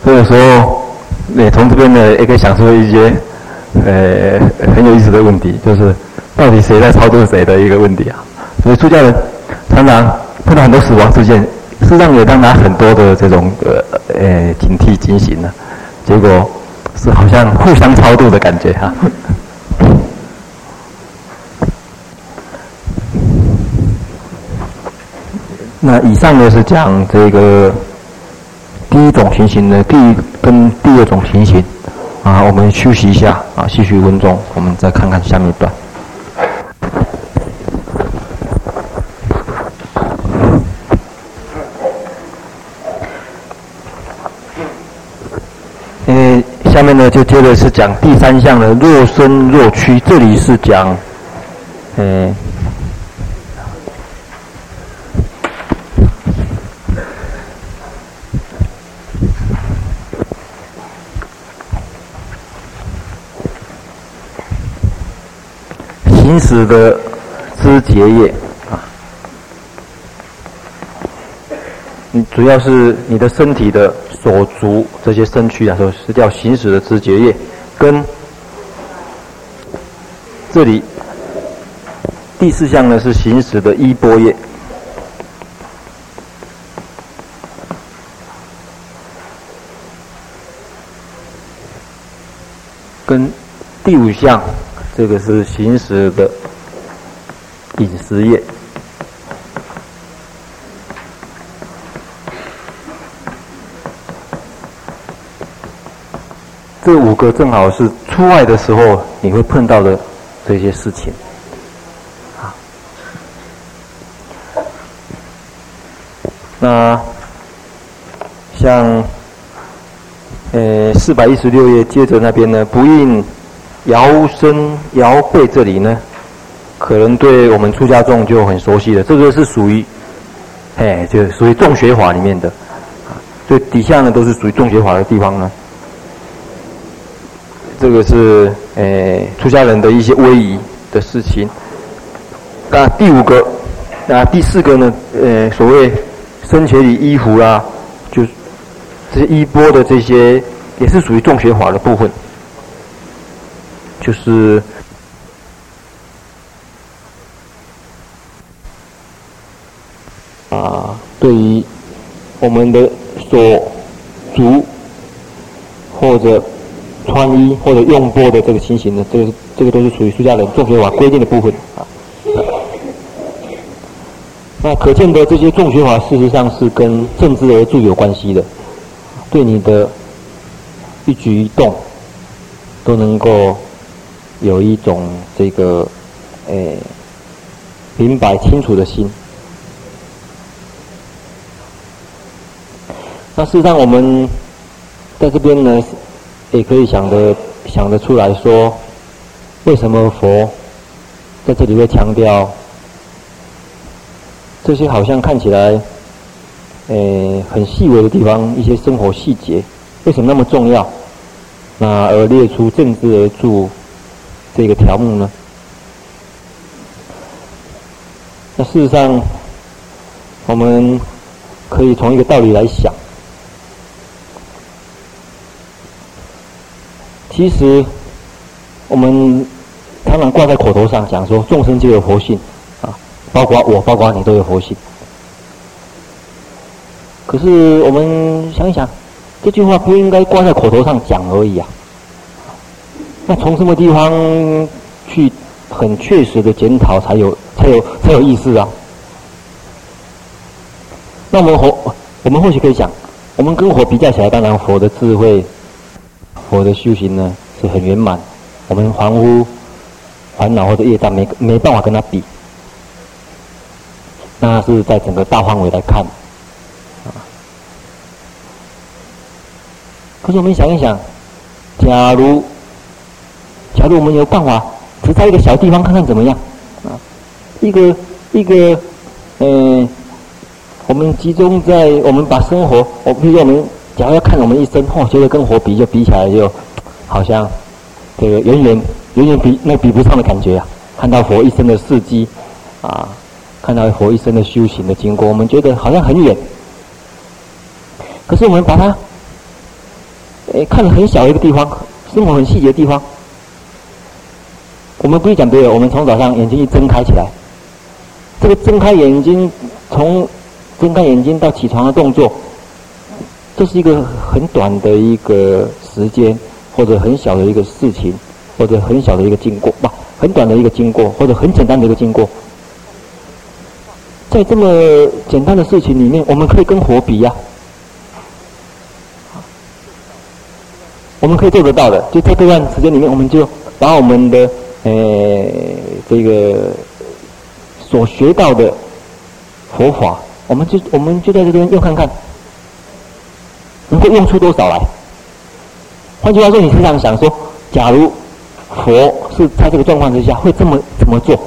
所以说，也从这边呢也可以想出一些，呃，很有意思的问题，就是到底谁在超度谁的一个问题啊。所以出家人常常碰到很多死亡事件，事实上也让他很多的这种呃呃警惕警醒呢。结果是好像互相超度的感觉哈、啊。那以上呢是讲这个第一种情形的第一跟第二种情形啊，我们休息一下啊，继续温中，我们再看看下面一段。因为下面呢就接着是讲第三项的若身若躯，这里是讲，嗯。行使的肢结业啊，你主要是你的身体的手足这些身躯啊，说是叫行使的肢结业，跟这里第四项呢是行使的衣钵业，跟第五项。这个是行驶的饮食业，这五个正好是出外的时候你会碰到的这些事情。啊，那像呃四百一十六页接着那边呢，不应。摇身摇背这里呢，可能对我们出家众就很熟悉了。这个是属于，哎，就属于众学法里面的，所以底下呢都是属于众学法的地方呢。这个是哎出家人的一些威仪的事情。那第五个，那第四个呢？呃，所谓僧伽梨衣服啦，就是这些衣钵的这些，也是属于众学法的部分。就是啊，对于我们的所足或者穿衣或者用钵的这个情形呢，这个这个都是属于出家人众学法规定的部分啊。那可见的这些众学法，事实上是跟正知而住有关系的，对你的一举一动都能够。有一种这个，诶，明白清楚的心。那事实上，我们在这边呢，也可以想得想得出来说，为什么佛在这里会强调这些好像看起来，诶，很细微的地方，一些生活细节，为什么那么重要？那而列出正知而住。这个条目呢，那事实上，我们可以从一个道理来想，其实我们常常挂在口头上讲说，众生皆有佛性啊，包括我，包括你都有佛性。可是我们想一想，这句话不应该挂在口头上讲而已啊。从什么地方去很确实的检讨才有才有才有意思啊？那我们或我们或许可以想，我们跟佛比较起来，当然佛的智慧、佛的修行呢是很圆满，我们凡夫烦恼或者业障没没办法跟他比。那是在整个大范围来看，啊。可是我们想一想，假如。假如我们有办法，只在一个小地方看看怎么样？啊，一个一个，嗯，我们集中在我们把生活，我比如说我们假如要看我们一生，哦，觉得跟佛比就比起来就，好像这个远远远远比那比不上的感觉啊！看到佛一生的事迹，啊，看到佛一生的修行的经过，我们觉得好像很远。可是我们把它，诶，看了很小一个地方，生活很细节的地方。我们不会讲别的，我们从早上眼睛一睁开起来，这个睁开眼睛，从睁开眼睛到起床的动作，这是一个很短的一个时间，或者很小的一个事情，或者很小的一个经过，不，很短的一个经过，或者很简单的一个经过。在这么简单的事情里面，我们可以跟火比呀，我们可以做得到的。就在这段时间里面，我们就把我们的。呃，这个所学到的佛法，我们就我们就在这边用看看，能够用出多少来？换句话说，你这样想说，假如佛是在这个状况之下，会这么怎么做？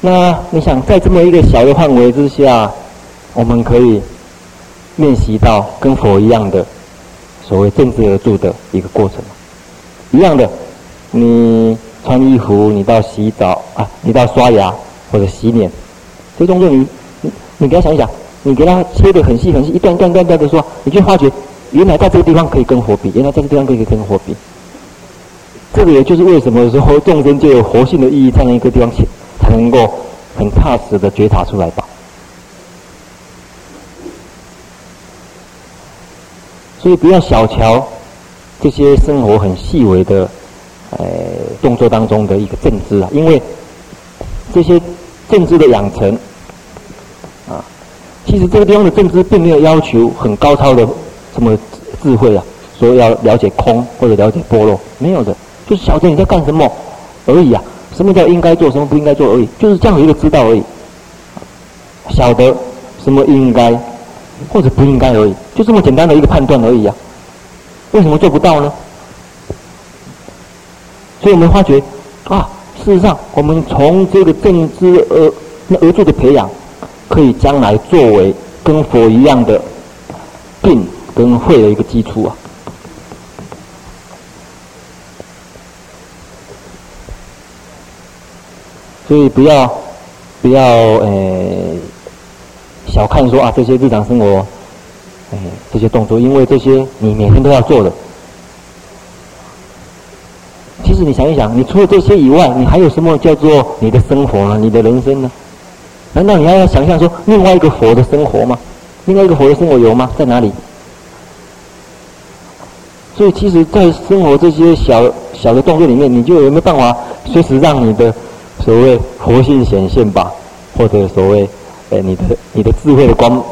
那你想，在这么一个小的范围之下，我们可以练习到跟佛一样的所谓正知而住的一个过程。一样的，你穿衣服，你到洗澡啊，你到刷牙或者洗脸，这动作你你你给他想一想，你给他切的很细很细，一段一段一段的说，你就发觉原来在这个地方可以跟火比，原来在这个地方可以跟火比。这个也就是为什么说众生就有活性的意义，在那一个地方才才能够很踏实的觉察出来吧。所以不要小瞧。这些生活很细微的，呃，动作当中的一个正知啊，因为这些正知的养成，啊，其实这个地方的正知并没有要求很高超的什么智慧啊，说要了解空或者了解波若，没有的，就是晓得你在干什么而已啊。什么叫应该做，什么不应该做而已，就是这样一个知道而已。晓得什么应该或者不应该而已，就这么简单的一个判断而已啊。为什么做不到呢？所以我们发觉啊，事实上，我们从这个正知而而做的培养，可以将来作为跟佛一样的定跟慧的一个基础啊。所以不要不要呃小看说啊这些日常生活。哎，这些动作，因为这些你每天都要做的。其实你想一想，你除了这些以外，你还有什么叫做你的生活呢？你的人生呢？难道你还要想象说另外一个佛的生活吗？另外一个佛的生活有吗？在哪里？所以，其实，在生活这些小小的动作里面，你就有没有办法随时让你的所谓佛性显现吧？或者所谓，呃，你的你的智慧的光。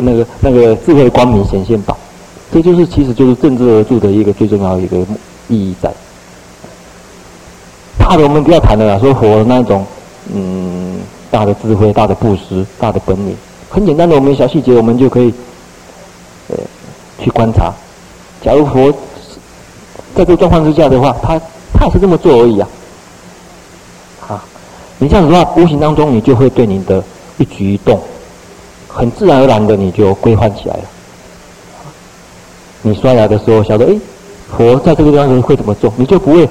那个那个智慧光明显现吧，这就是其实就是正知而住的一个最重要的一个意义在。大的我们不要谈了啦，说佛那种嗯大的智慧、大的布施、大的本领，很简单的，我们小细节我们就可以呃去观察。假如佛在这个状况之下的话，他他也是这么做而已啊。啊，你这样子的话，无形当中你就会对你的一举一动。很自然而然的，你就规范起来了。你刷牙的时候，晓得哎，佛在这个地方会怎么做，你就不会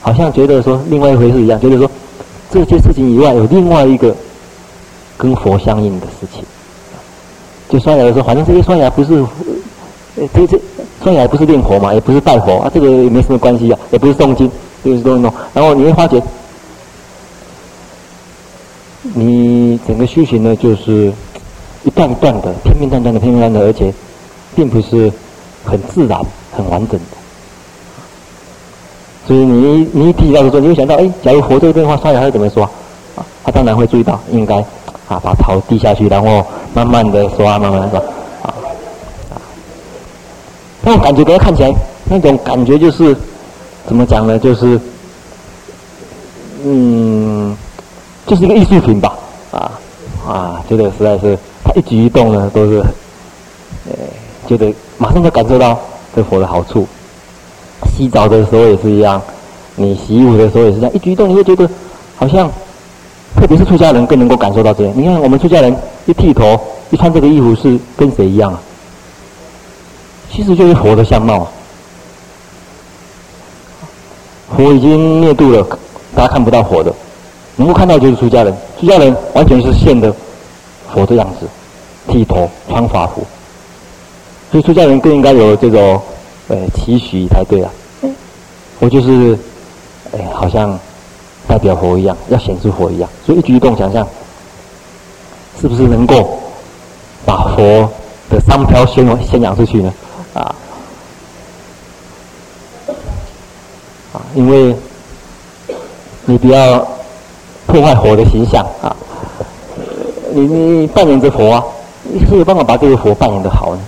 好像觉得说另外一回事一样，觉得说这些事情以外有另外一个跟佛相应的事情。就刷牙的时候，反正这些刷牙不是，呃，这这刷牙不是念佛嘛，也不是拜佛啊，这个也没什么关系啊，也不是诵经，就是弄弄。然后你会发觉，你整个修行呢，就是一段一段的，片片段段的，片片段段的，而且并不是很自然、很完整的。所以你你一提到的时候，你会想到，哎，假如佛这个电话刷牙，他会怎么说？啊，他当然会注意到，应该啊，把头低下去，然后慢慢的刷，慢慢的刷。啊啊那种感觉，给他看起来，那种感觉就是，怎么讲呢？就是，嗯，就是一个艺术品吧，啊啊，这个实在是，他一举一动呢，都是，呃，觉得马上就感受到这佛的好处。洗澡的时候也是一样，你洗衣服的时候也是这样，一举一动你会觉得，好像，特别是出家人更能够感受到这样。你看我们出家人一剃头，一穿这个衣服是跟谁一样啊？其实就是佛的相貌，佛已经灭度了，大家看不到佛的，能够看到就是出家人。出家人完全是现的佛的样子，剃头穿法服，所以出家人更应该有这种呃期许才对啊。我就是哎，好像代表佛一样，要显示佛一样，所以一举一动想象，是不是能够把佛的商标宣宣扬出去呢？啊，啊，因为你不要破坏佛的形象啊，你你扮演着佛啊，你是有办法把这个佛扮演得好呢？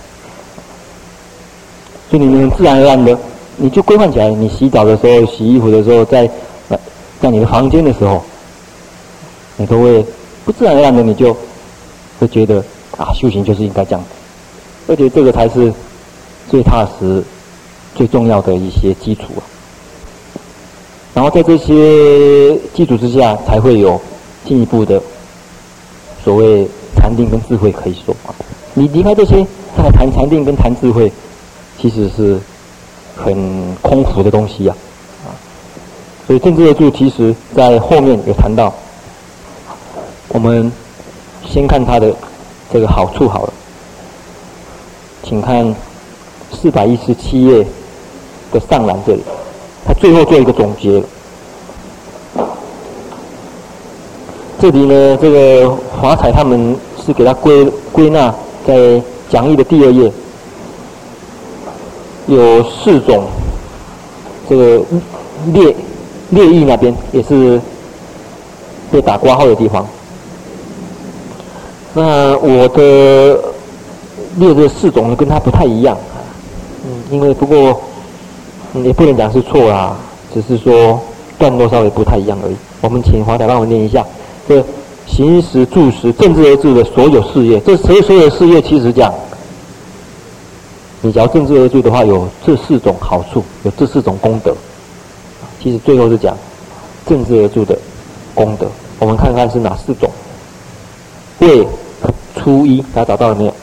所以你们自然而然的，你就规范起来，你洗澡的时候、洗衣服的时候，在在你的房间的时候，你都会不自然而然的，你就会觉得啊，修行就是应该这样，而且这个才是。最踏实、最重要的一些基础啊，然后在这些基础之下，才会有进一步的所谓禅定跟智慧可以说啊。你离开这些，再来谈禅定跟谈智慧，其实是很空浮的东西啊。所以正智合著其实在后面有谈到，我们先看它的这个好处好了，请看。四百一十七页的上栏这里，他最后做一个总结。这里呢，这个华彩他们是给他归归纳在讲义的第二页，有四种这个列列义那边也是被打括号的地方。那我的列的四种呢，跟他不太一样。嗯因为不过，也不能讲是错啦，只是说段落稍微不太一样而已。我们请华仔帮我念一下：这行时住时、政治而住的所有事业，这所有所有事业其实讲，你只要政治而住的话，有这四种好处，有这四种功德。其实最后是讲政治而住的功德。我们看看是哪四种？位初一，大家找到了没有？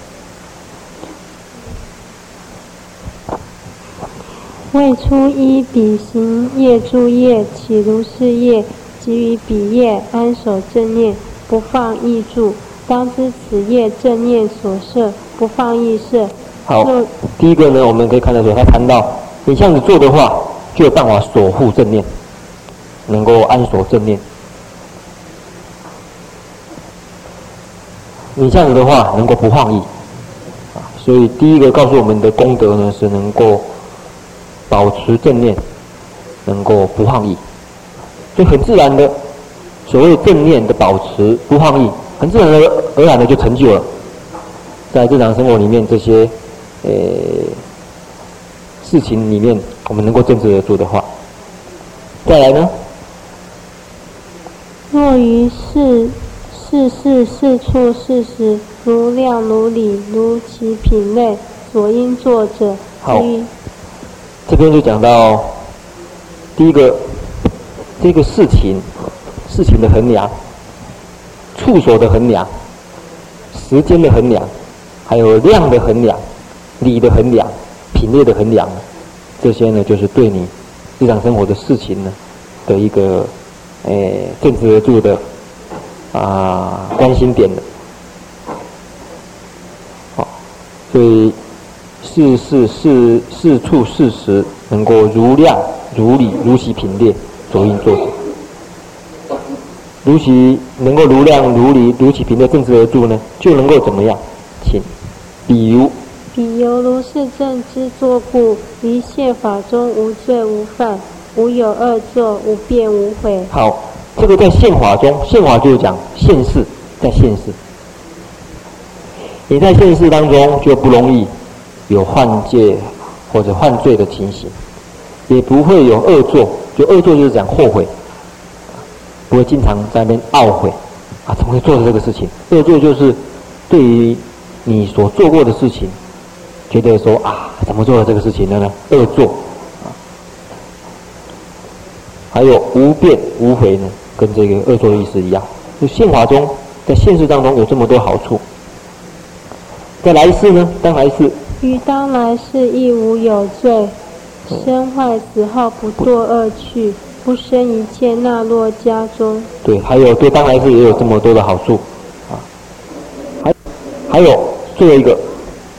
为初一，彼行业诸业，起如是业，即于彼业安守正念，不放逸住。当知此业正念所摄，不放逸摄。好，第一个呢，我们可以看得出，他谈到你这样子做的话，就有办法守护正念，能够安守正念。你这样子的话，能够不放逸。啊，所以第一个告诉我们的功德呢，是能够。保持正念，能够不放逸，所以很自然的，所谓正念的保持不放逸，很自然的而然的就成就了，在日常生活里面这些呃事情里面，我们能够正智而住的话，再来呢？若于事事事事处事时，如量如理如其品类所应作者，好。这边就讲到第一个，这个事情，事情的衡量，处所的衡量，时间的衡量，还有量的衡量，理的衡量，品类的衡量，这些呢，就是对你日常生活的事情呢的一个诶正智而住的啊关心点的。好，所以事事事事处事时，能够如量如理如其品列，作应作止。如其能够如量如理如其平的，正直而住呢，就能够怎么样？请，比如，比犹如是正知作故，于现法中无罪无犯，无有恶作，无变无悔。好，这个在现法中，现法就是讲现世，在现世，你在现世当中就不容易有犯戒或者犯罪的情形，也不会有恶作，就恶作就是讲后悔。不会经常在那边懊悔，啊，怎么会做的这个事情？恶作就是对于你所做过的事情，觉得说啊，怎么做了这个事情的呢？恶作，啊，还有无变无悔呢，跟这个恶作的意思一样。就现法中，在现实当中有这么多好处，在来世呢，当来世，于当来世亦无有罪，身坏死后不堕恶趣。不生一切那落家中。对，还有对当来世也有这么多的好处，啊，还还有最后一个。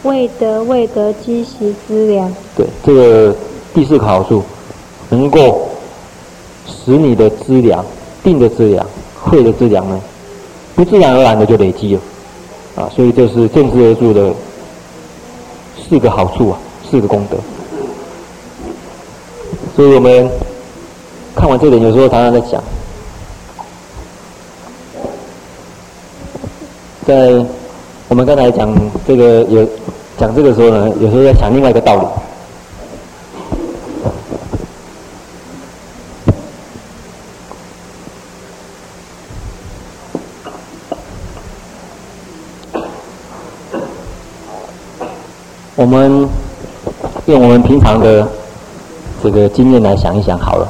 未得未得积习资粮。对，这个第四个好处，能够使你的资粮、定的资粮、慧的资粮呢，不自然而然的就累积了，啊，所以这是正知而住的四个好处啊，四个功德。所以我们。看完这点，有时候常常在想，在我们刚才讲这个有讲这个时候呢，有时候在想另外一个道理。我们用我们平常的这个经验来想一想好了。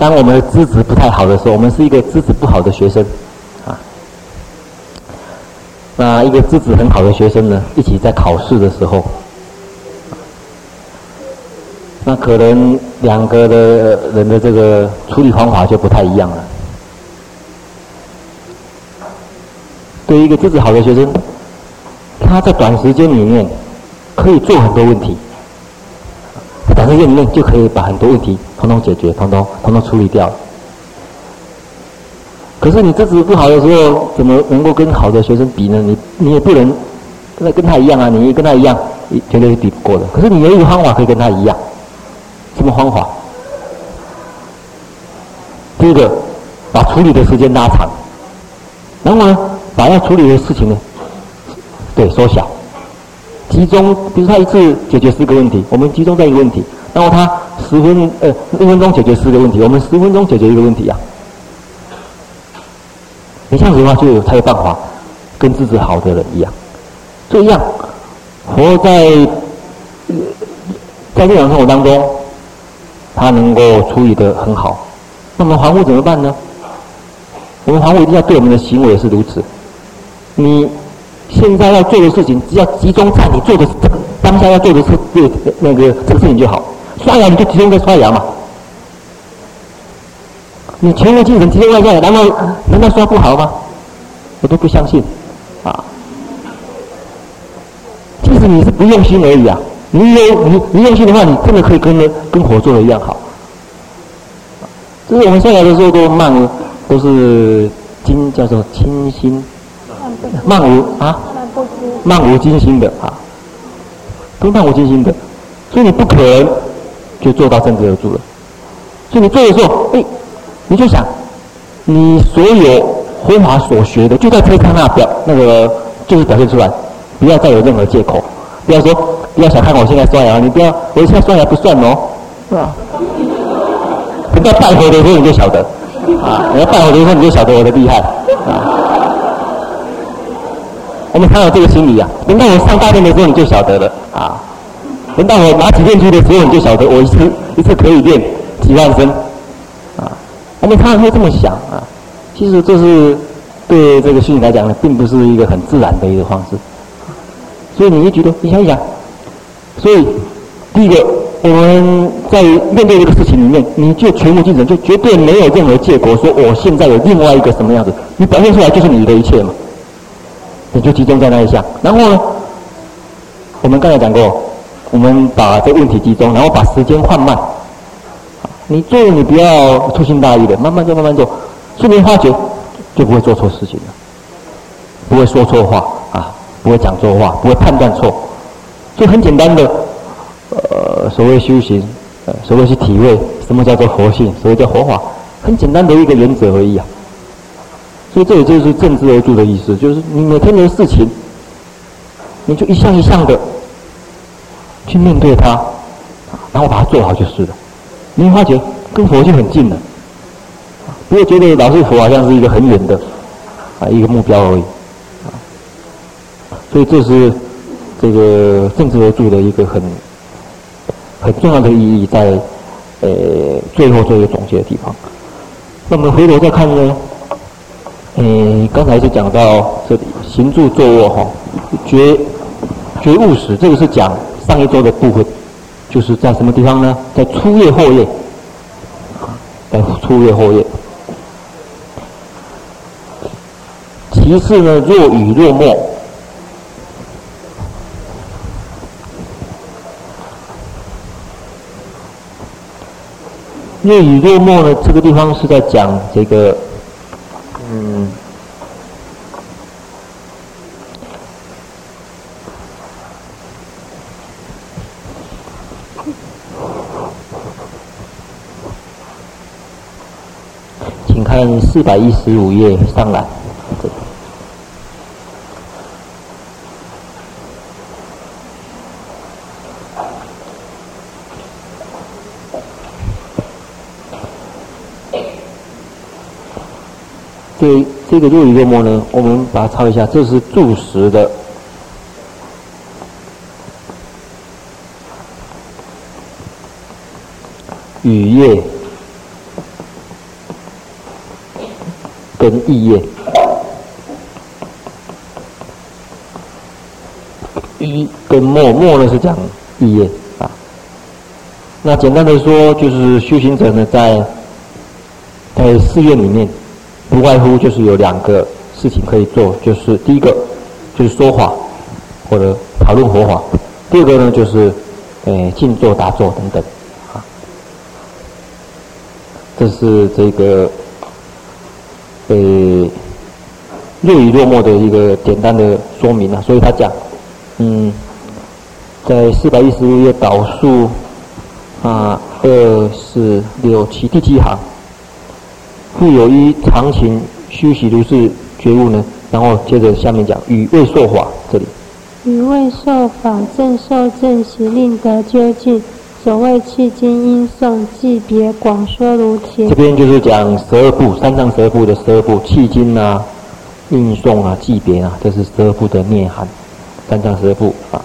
当我们的资质不太好的时候，我们是一个资质不好的学生，啊，那一个资质很好的学生呢，一起在考试的时候，那可能两个的人的这个处理方法就不太一样了。对于一个资质好的学生，他在短时间里面可以做很多问题。短时间里面就可以把很多问题统统解决，统统统统处理掉。可是你资质不好的时候，怎么能够跟好的学生比呢？你你也不能跟跟他一样啊！你跟他一样，绝对是比不过的。可是你有一个方法可以跟他一样，什么方法？第一个，把处理的时间拉长，然后呢，把要处理的事情呢，对，缩小。集中，比如他一次解决四个问题，我们集中在一个问题，然后他十分呃一分钟解决四个问题，我们十分钟解决一个问题、啊。你这样子的话，就有才有办法跟资质好的人一样，这样活在在日常生活当中，他能够处理得很好。那么防护怎么办呢？我们防护一定要对我们的行为也是如此。你。现在要做的事情，只要集中在你做的这个当下要做的事，那个这个事情就好。刷牙你就集中在刷牙嘛，你全部精神集中在这，难道难道刷不好吗？我都不相信，啊！其实你是不用心而已啊。你有你你用心的话，你真的可以跟跟火做的一样好。就是我们刷牙的时候都慢，都是精叫做清心。漫无啊，漫无经心的啊，都漫无经心的，所以你不可能就做到正知而住了。所以你做的时候，哎，你就想，你所有佛法所学的，就在这一刹那表那个就是表现出来，不要再有任何借口，不要说不要小看我现在刷牙，你不要我现在刷牙不算哦，是吧？等到拜佛的时候你就晓得，啊，等到拜佛的时候你就晓得我的厉害，啊。我们看到这个心理啊，等到我上大便的时候，你就晓得了啊；等到我拿起电锯的时候，你就晓得我一次一次可以练几万声啊。我们常常会这么想啊，其实这是对这个修行来讲呢，并不是一个很自然的一个方式。所以你一觉得，你想想，所以第一个，我们在面对这个事情里面，你就全部精神，就绝对没有任何借口说我现在有另外一个什么样子，你表现出来就是你的一切嘛。你就集中在那一项，然后呢，我们刚才讲过，我们把这个问题集中，然后把时间放慢。你做，你不要粗心大意的，慢慢做，慢慢做，瞬间发觉，就不会做错事情了，不会说错话啊，不会讲错话，不会判断错，就很简单的，呃，所谓修行，呃，所谓去体会什么叫做佛性，所谓叫佛法，很简单的一个原则而已啊。所以这也就是正知而住的意思，就是你每天的事情，你就一项一项的去面对它，然后把它做好就是了。你会发觉跟佛就很近了，不会觉得老是佛好像是一个很远的啊一个目标而已，啊，所以这是这个正知而住的一个很很重要的意义，在呃最后做一个总结的地方。那么回头再看呢，嗯，刚才是讲到这里行住坐卧哈，觉觉悟时，这个是讲上一周的部分。就是在什么地方呢？在初夜后夜，在初夜后夜。其次呢，若雨若墨，若雨若墨呢，这个地方是在讲这个，嗯。看四百一十五页上来，对这个若雨若墨呢，我们把它抄一下，这是注释的雨夜。跟意业，一跟末，末呢是讲意业啊。那简单的说，就是修行者呢，在在寺院里面，不外乎就是有两个事情可以做，就是第一个就是说法或者讨论佛法，第二个呢就是诶静坐打坐等等啊。这是这个。呃，若雨若墨的一个简单的说明啊，所以他讲，嗯，在四百一十五页导数啊二四六七第七行，复有一常情修习如是觉悟呢，然后接着下面讲与未受法这里，与未受法正受正习令得究竟。所谓契经音诵记别广说如前。这边就是讲十二部，三藏十二部的十二部契经啊、运送啊、记别啊，这是十二部的内涵。三藏十二部啊，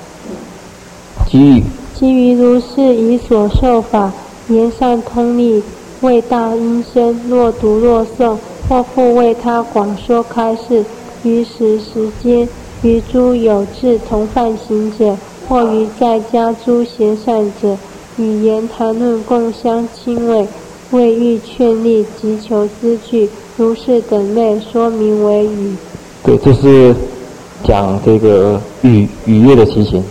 基于基于如是以所受法言善通利，为大音声，若读若诵，或复为他广说开示，于时时间，于诸有志同犯行者，或于在家诸贤善者。语言谈论共相亲慰，为欲劝励急求资具，如是等类说明为语。对，这是讲这个语语乐的情形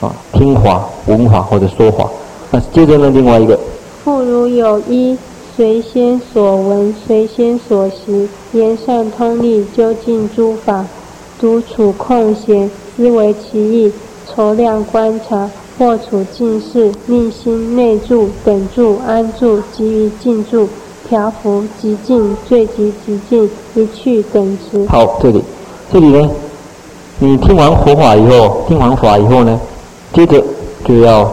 啊，听法、闻法或者说法。那接着呢，另外一个，复如有一随先所闻，随先所习，言善通利，究竟诸法，独处空闲，思为其意，筹量观察。或处静室，令心内住、等住、安住，及于静住、调伏、极静、最极极静，一去等持。好，这里，这里呢，你听完佛法以后，听完法以后呢，接着就要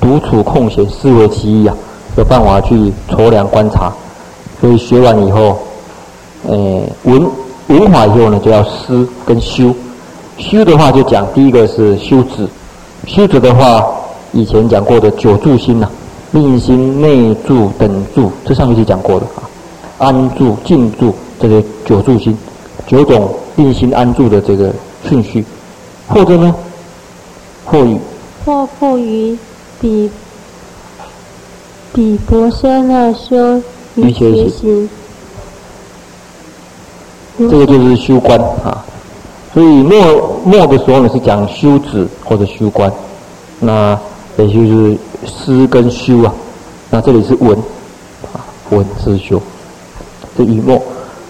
独处空闲，思惟其义啊，有办法去筹量观察。所以学完以后，呃，闻闻法以后呢，就要思跟修。修的话就讲第一个是修止。修止的话，以前讲过的九住心呐、啊，令心内住、等住，这上面是讲过的啊。安住、静住，这个九住心，九种令心安住的这个顺序。或者呢，或与或复于比比婆舍那修于前行。这个就是修观啊。所以末末的时候呢，是讲修止或者修观，那也就是思跟修啊。那这里是闻，啊，闻思修，这一墨。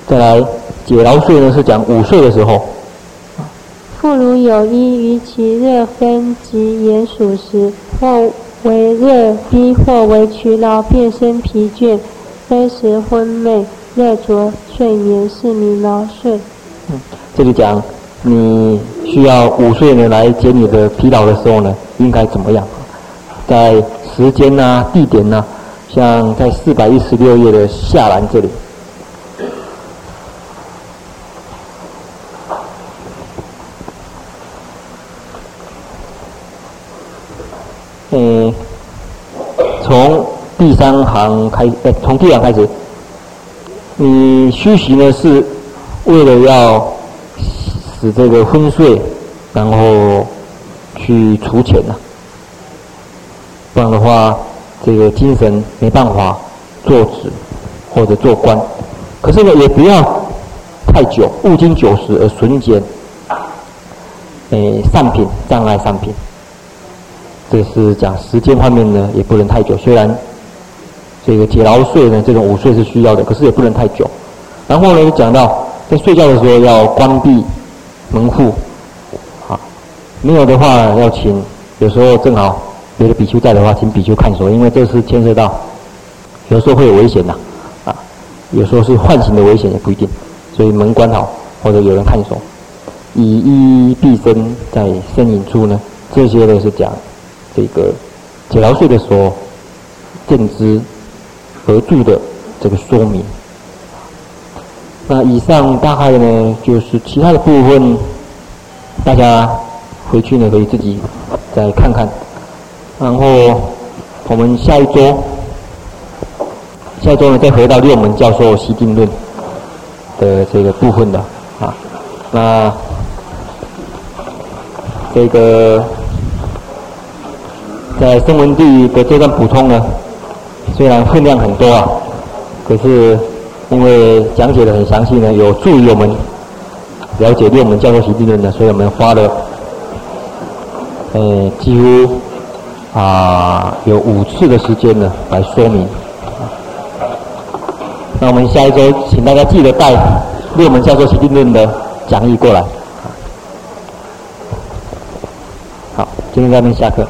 再来解劳岁呢，是讲午睡的时候。复如有衣于其热分及炎暑时，或为热逼，或为疲劳，变身疲倦，非时昏昧，热灼睡眠，是名劳睡。嗯，这里讲你需要午睡呢来解你的疲劳的时候呢，应该怎么样？在时间呐、地点呐、像在四百一十六页的下栏这里。嗯，从第三行开，呃，从第二行开始，你虚席呢是为了要使这个昏睡，然后去除浅呐，不然的话，这个精神没办法坐止或者做官。可是呢，也不要太久，勿经久时而损减，诶，善品障碍善品。这是讲时间方面呢，也不能太久。虽然这个解劳睡呢，这种午睡是需要的，可是也不能太久。然后呢，讲到在睡觉的时候要关闭门户，好，没有的话要请。有时候正好别的比丘在的话，请比丘看守，因为这是牵涉到有时候会有危险呐，啊，有时候是唤醒的危险也不一定，所以门关好或者有人看守。以一必生在身隐处呢，这些都是讲。这个解劳岁的时候，见知而住的这个说明。那以上大概呢，就是其他的部分，大家回去呢可以自己再看看。然后我们下一周，下一周呢再回到六门教授析定论的这个部分的啊。那这个。在声闻地的这段补充呢，虽然分量很多啊，可是因为讲解的很详细呢，有助于我们了解六门教授习定论的，所以我们花了呃几乎啊有五次的时间呢来说明。那我们下一周请大家记得带六门教授习定论的讲义过来。好，今天在这边下课。